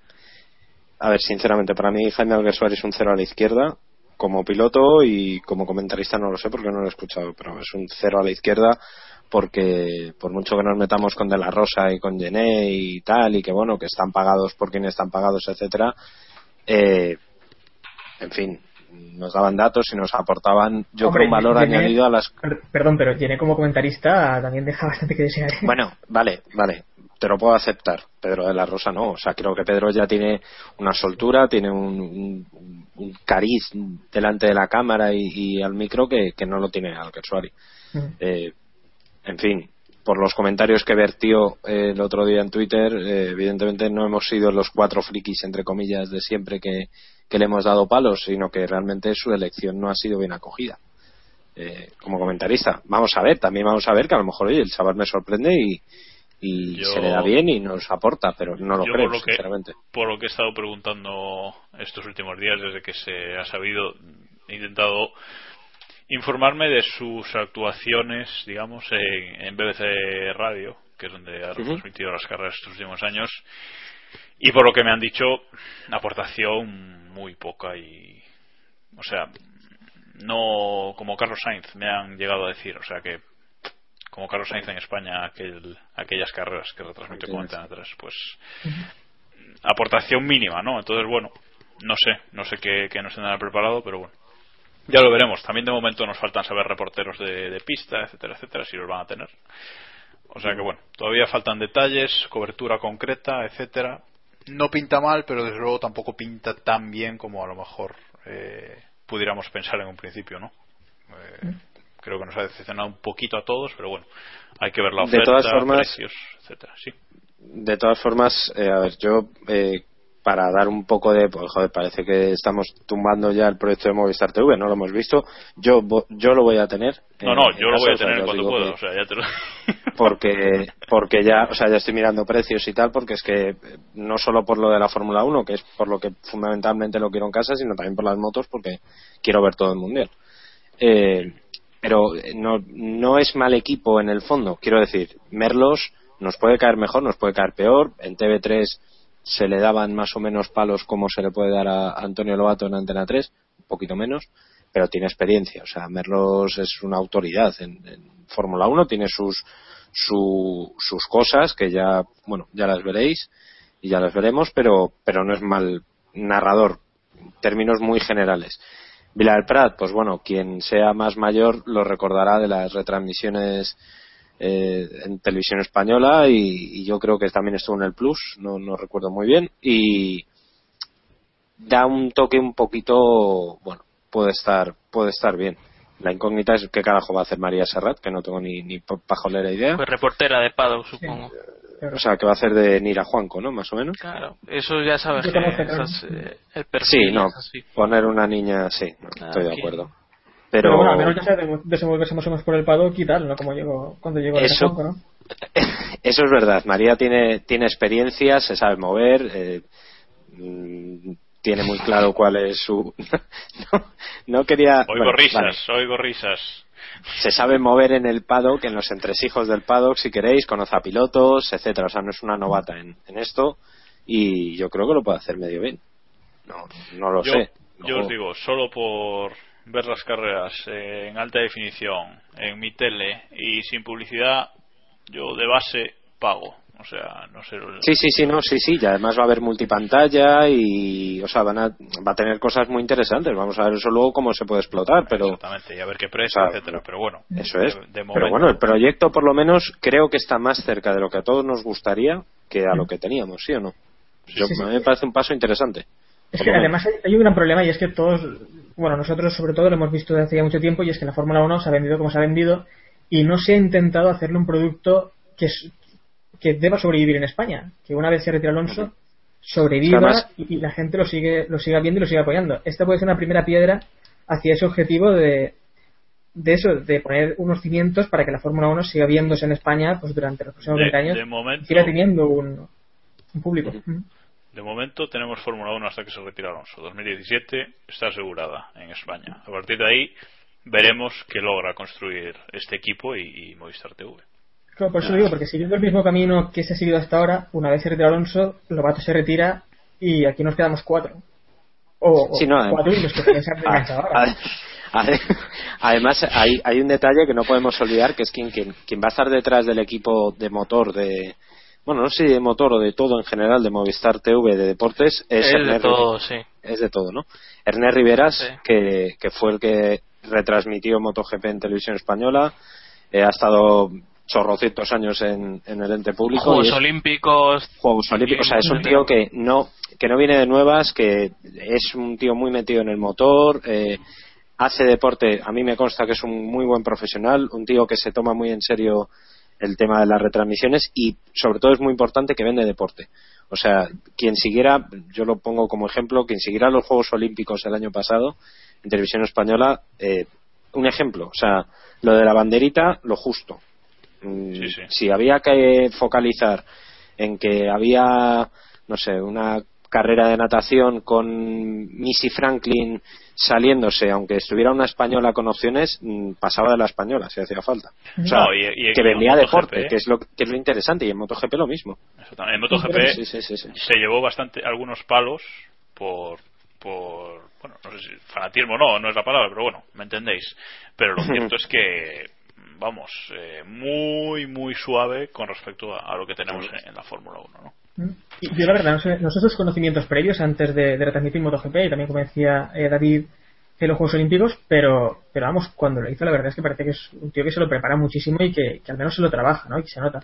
a ver, sinceramente, para mí Jaime Alguersuari es un cero a la izquierda como piloto y como comentarista no lo sé porque no lo he escuchado, pero es un cero a la izquierda porque por mucho que nos metamos con De La Rosa y con Gené y tal y que bueno, que están pagados por quienes están pagados, etcétera, eh, en fin, nos daban datos y nos aportaban, yo Hombre, creo, un valor Gené- añadido a las per- Perdón, pero tiene como comentarista también deja bastante que desear. Bueno, vale, vale, te lo puedo aceptar. Pedro de la Rosa no. O sea, creo que Pedro ya tiene una soltura, tiene un, un, un cariz delante de la cámara y, y al micro que, que no lo tiene Alguersuari. Eh, en fin, por los comentarios que vertió eh, el otro día en Twitter, eh, evidentemente no hemos sido los cuatro frikis, entre comillas, de siempre que, que le hemos dado palos, sino que realmente su elección no ha sido bien acogida. Eh, como comentarista. Vamos a ver, también vamos a ver que a lo mejor oye, el chaval me sorprende y, y Yo- se le da bien y nos aporta, pero no lo creo, por lo que- sinceramente. por lo que he estado preguntando estos últimos días, desde que se ha sabido, he intentado informarme de sus actuaciones, digamos, en, en BBC Radio, que es donde ha transmitido las carreras estos últimos años, y por lo que me han dicho, aportación muy poca y, o sea, no como Carlos Sainz me han llegado a decir, o sea que como Carlos Sainz en España aquel, aquellas carreras que retransmitió con Antena 3, pues aportación mínima, ¿no? Entonces, bueno, no sé, no sé qué, qué nos tendrán preparado, pero bueno. Ya lo veremos. También de momento nos faltan saber reporteros de, de pista, etcétera, etcétera, si los van a tener. O sea que bueno, todavía faltan detalles, cobertura concreta, etcétera. No pinta mal, pero desde luego tampoco pinta tan bien como a lo mejor eh, pudiéramos pensar en un principio, ¿no? Eh, creo que nos ha decepcionado un poquito a todos, pero bueno, hay que ver la De oferta, todas formas- precios, etcétera. Sí. De todas formas, eh, a ver, yo eh, para dar un poco de, pues, joder, parece que estamos tumbando ya el proyecto de Movistar TV, no lo hemos visto. Yo yo lo voy a tener. No, no, yo lo voy a tener cuando pueda, o sea, ya te lo porque porque ya o sea ya estoy mirando precios y tal porque es que eh, no solo por lo de la Fórmula 1 que es por lo que fundamentalmente lo quiero en casa sino también por las motos porque quiero ver todo el mundial Eh, pero eh, no no es mal equipo en el fondo quiero decir Merlos nos puede caer mejor nos puede caer peor en TV3 se le daban más o menos palos como se le puede dar a Antonio Lobato en Antena 3 un poquito menos pero tiene experiencia. O sea, Merlos es una autoridad en, Fórmula 1, tiene sus, su- sus cosas que ya, bueno, ya las veréis y ya las veremos, pero, pero no es mal narrador, términos muy generales. Vila del Prat, pues bueno, quien sea más mayor lo recordará de las retransmisiones eh, en televisión española y, y yo creo que también estuvo en el Plus, no, no recuerdo muy bien, y da un toque un poquito, bueno, puede estar, puede estar bien. La incógnita es qué carajo va a hacer María Serrat, que no tengo ni, ni pa- pajolera idea. Pues reportera de Paddock, supongo. O sea, que va a hacer de Nira Juanco, ¿no? Más o menos. Claro, eso ya sabes que esas, eh, el perfil Sí, no. así. Poner una niña, sí, no, estoy de Aquí. acuerdo. Pero, Pero, bueno, al menos ya se desenvolverse más o menos por el paddock y tal, ¿no? Como llegó, cuando llegó Eso- Juanco, ¿no? eso es verdad. María tiene, tiene experiencia, se sabe mover, eh, tiene muy claro cuál es su. no, no quería. Oigo bueno, risas, vale. oigo risas. Se sabe mover en el paddock, en los entresijos del paddock, si queréis, conoce a pilotos, etcétera. O sea, no es una novata en, en esto y yo creo que lo puede hacer medio bien. No, no lo yo, sé. yo os digo, solo por ver las carreras eh, en alta definición, en mi tele y sin publicidad, yo de base pago. O sea, no sé. el- Sí, sí, sí, no, sí, sí, y además va a haber multipantalla y, o sea, van a, va a tener cosas muy interesantes. Vamos a ver eso luego cómo se puede explotar, pero Exactamente, y a ver qué precio, o sea, etcétera. Pero bueno, eso es. de- de pero bueno, el proyecto por lo menos creo que está más cerca de lo que a todos nos gustaría que a lo que teníamos, ¿sí o no? Yo, sí, sí. A mí me parece un paso interesante. Es que además hay, hay un gran problema y es que todos, bueno, nosotros sobre todo lo hemos visto desde hace ya mucho tiempo y es que la Fórmula 1 se ha vendido como se ha vendido y no se ha intentado hacerle un producto que, es- que deba sobrevivir en España. Que una vez se retire Alonso, sobreviva Además- y, y la gente lo sigue lo siga viendo y lo siga apoyando. Esta puede ser una primera piedra hacia ese objetivo de de eso, de poner unos cimientos para que la Fórmula 1 siga viéndose en España pues durante los próximos De- 20 años de momento- y siga teniendo un, un público. De momento tenemos Fórmula 1 hasta que se retire Alonso. 2017 está asegurada en España. A partir de ahí veremos qué logra construir este equipo y, y Movistar TV. Claro, por eso lo digo, porque siguiendo el mismo camino que se ha seguido hasta ahora, una vez se retira Alonso, Lobato se retira y aquí nos quedamos cuatro. O, o Sí, no, cuatro y los que ahora. Ade- ade- Además, hay, hay un detalle que no podemos olvidar, que es quien, quien, quien va a estar detrás del equipo de motor de... Bueno, no sé si de motor o de todo en general, de Movistar TV, de deportes, es, Es de Ernest todo, sí. Es de todo, ¿no? Ernest Riveras, Sí. que, que fue el que retransmitió MotoGP en televisión española, eh, ha estado chorrocientos años en, en el ente público. Juegos es- Olímpicos. Juegos Olímpicos. O sea, es un tío que no, que no viene de nuevas, que es un tío muy metido en el motor, eh, hace deporte. A mí me consta que es un muy buen profesional, un tío que se toma muy en serio el tema de las retransmisiones y, sobre todo, es muy importante que vende deporte. O sea, quien siguiera, yo lo pongo como ejemplo, quien siguiera los Juegos Olímpicos el año pasado en televisión española, eh, un ejemplo. O sea, lo de la banderita, lo justo. Mm, Sí, sí. Si había que focalizar en que había, no sé, una carrera de natación con Missy Franklin saliéndose, aunque estuviera una española con opciones, mm, pasaba de la española si hacía falta. O sea, No, y- y- que vendía deporte, que es lo que es lo interesante, y en MotoGP lo mismo. En MotoGP Sí, sí, sí, sí. se llevó bastante algunos palos por por bueno no sé si fanatismo no no es la palabra pero bueno me entendéis pero lo cierto es que vamos eh, muy muy suave con respecto a, a lo que tenemos en, en la Fórmula 1 ¿no? Y yo la verdad, no sé, no sé sus conocimientos previos antes de, de retransmitir MotoGP y también como decía eh, David en los Juegos Olímpicos, pero, pero vamos, cuando lo hizo la verdad es que parece que es un tío que se lo prepara muchísimo y que, que al menos se lo trabaja, ¿no? Y que se nota.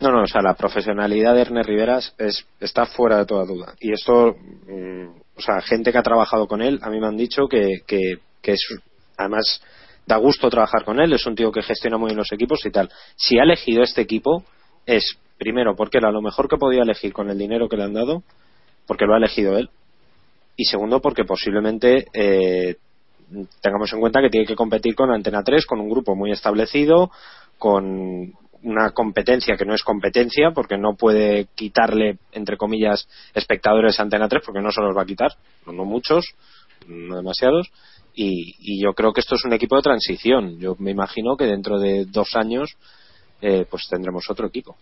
No, no, o sea, la profesionalidad de Ernest Riveras es, está fuera de toda duda. Y esto, mm, o sea, gente que ha trabajado con él, a mí me han dicho que, que, que es, además, da gusto trabajar con él, es un tío que gestiona muy bien los equipos y tal. Si ha elegido este equipo, es, primero, porque era lo mejor que podía elegir con el dinero que le han dado, porque lo ha elegido él. Y segundo, porque posiblemente eh, tengamos en cuenta que tiene que competir con Antena 3, con un grupo muy establecido, con una competencia que no es competencia, porque no puede quitarle, entre comillas, espectadores a Antena 3, porque no se los va a quitar, no, no muchos, no demasiados. Y, y yo creo que esto es un equipo de transición. Yo me imagino que dentro de dos años eh, pues tendremos otro equipo.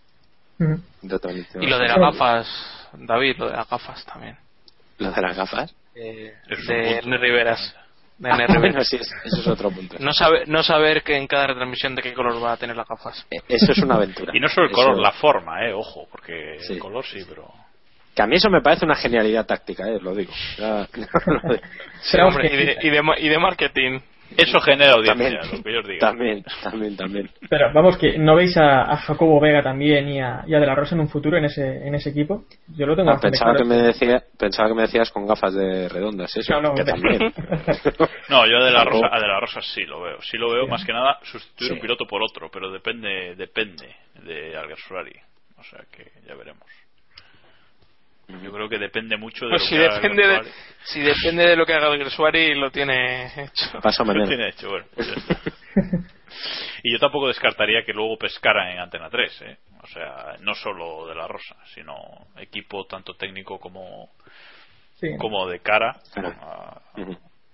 Y lo de las gafas, David, lo de las gafas también. ¿Lo de las gafas? Eh, de. Ernest Riveras. De Ah, bueno, Riveras. sí, es- eso es otro punto. No, sabe, no saber que en cada retransmisión de qué color va a tener las gafas. Eh, Eso es una aventura. y no solo el Eso- color la forma eh ojo porque Sí. el color sí pero Que a mí eso me parece una genialidad táctica, eh, lo digo. Ya- lo digo. Sí, hombre, y, de, y, de, y de marketing. eso genera audiencia También, lo que yo os también, también, también. Pero vamos, que no veis a, a Jacobo Vega también y a, y a De La Rosa en un futuro en ese, en ese equipo. Yo lo tengo Ah, pensaba, que me decía, pensaba que me decías con gafas de redondas, eso, No, no, que de- también. No, yo de la Rosa, a de la Rosa sí lo veo. Sí lo veo más que nada sustituir Sí. un piloto por otro, pero depende depende de Alguersuari. O sea que ya veremos. Yo creo que depende mucho de Pues lo si que haga depende, de, Alguersuari. si depende de lo que haga el Suari, lo tiene hecho. Paso Lo tiene hecho, bueno, pues ya está. Y yo tampoco descartaría que luego pescara en Antena 3, ¿eh? O sea, no solo de la Rosa, sino equipo tanto técnico como, Sí. como de cara. Claro. a-.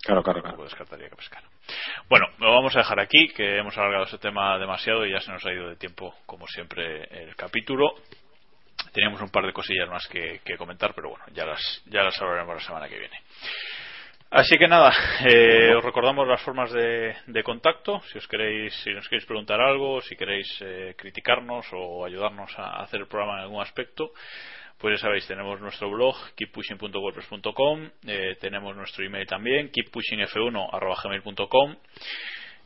Claro, claro, descartaría que pescara. Bueno, lo vamos a dejar aquí, que hemos alargado este tema demasiado y ya se nos ha ido de tiempo, como siempre, el capítulo. Teníamos un par de cosillas más que, comentar, pero bueno, ya las, ya las hablaremos la semana que viene. Así que nada, eh, os recordamos las formas de, de contacto. Si os queréis, si nos queréis preguntar algo, si queréis eh, criticarnos o ayudarnos a hacer el programa en algún aspecto, pues ya sabéis, tenemos nuestro blog keeppushing.wordpress.com, eh, tenemos nuestro email también, keeppushingf1.gmail.com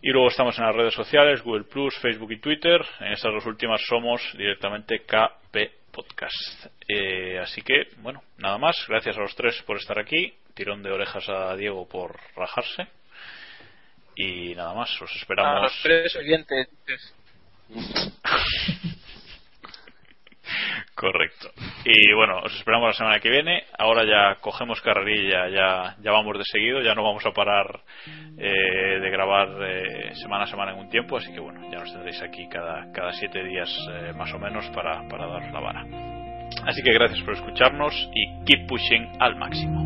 y luego estamos en las redes sociales, Google Plus, Facebook y Twitter. En estas dos últimas somos directamente KP Podcast. Eh, así que, bueno, nada más. Gracias a los tres por estar aquí. Tirón de orejas a Diego por rajarse. Y nada más, os A esperamos. los tres oyentes. Correcto. Y bueno, os esperamos la semana que viene. Ahora ya cogemos carrerilla, ya, ya vamos de seguido, ya no vamos a parar eh, de grabar eh, semana a semana en un tiempo, así que bueno, ya nos tendréis aquí cada, cada siete días eh, más o menos para, para daros la vara. Así que gracias por escucharnos y keep pushing al máximo.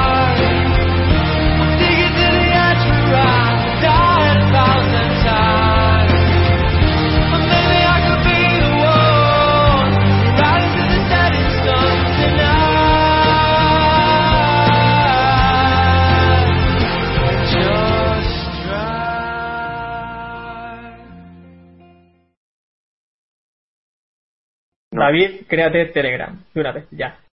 David, créate Telegram. De una vez, ya.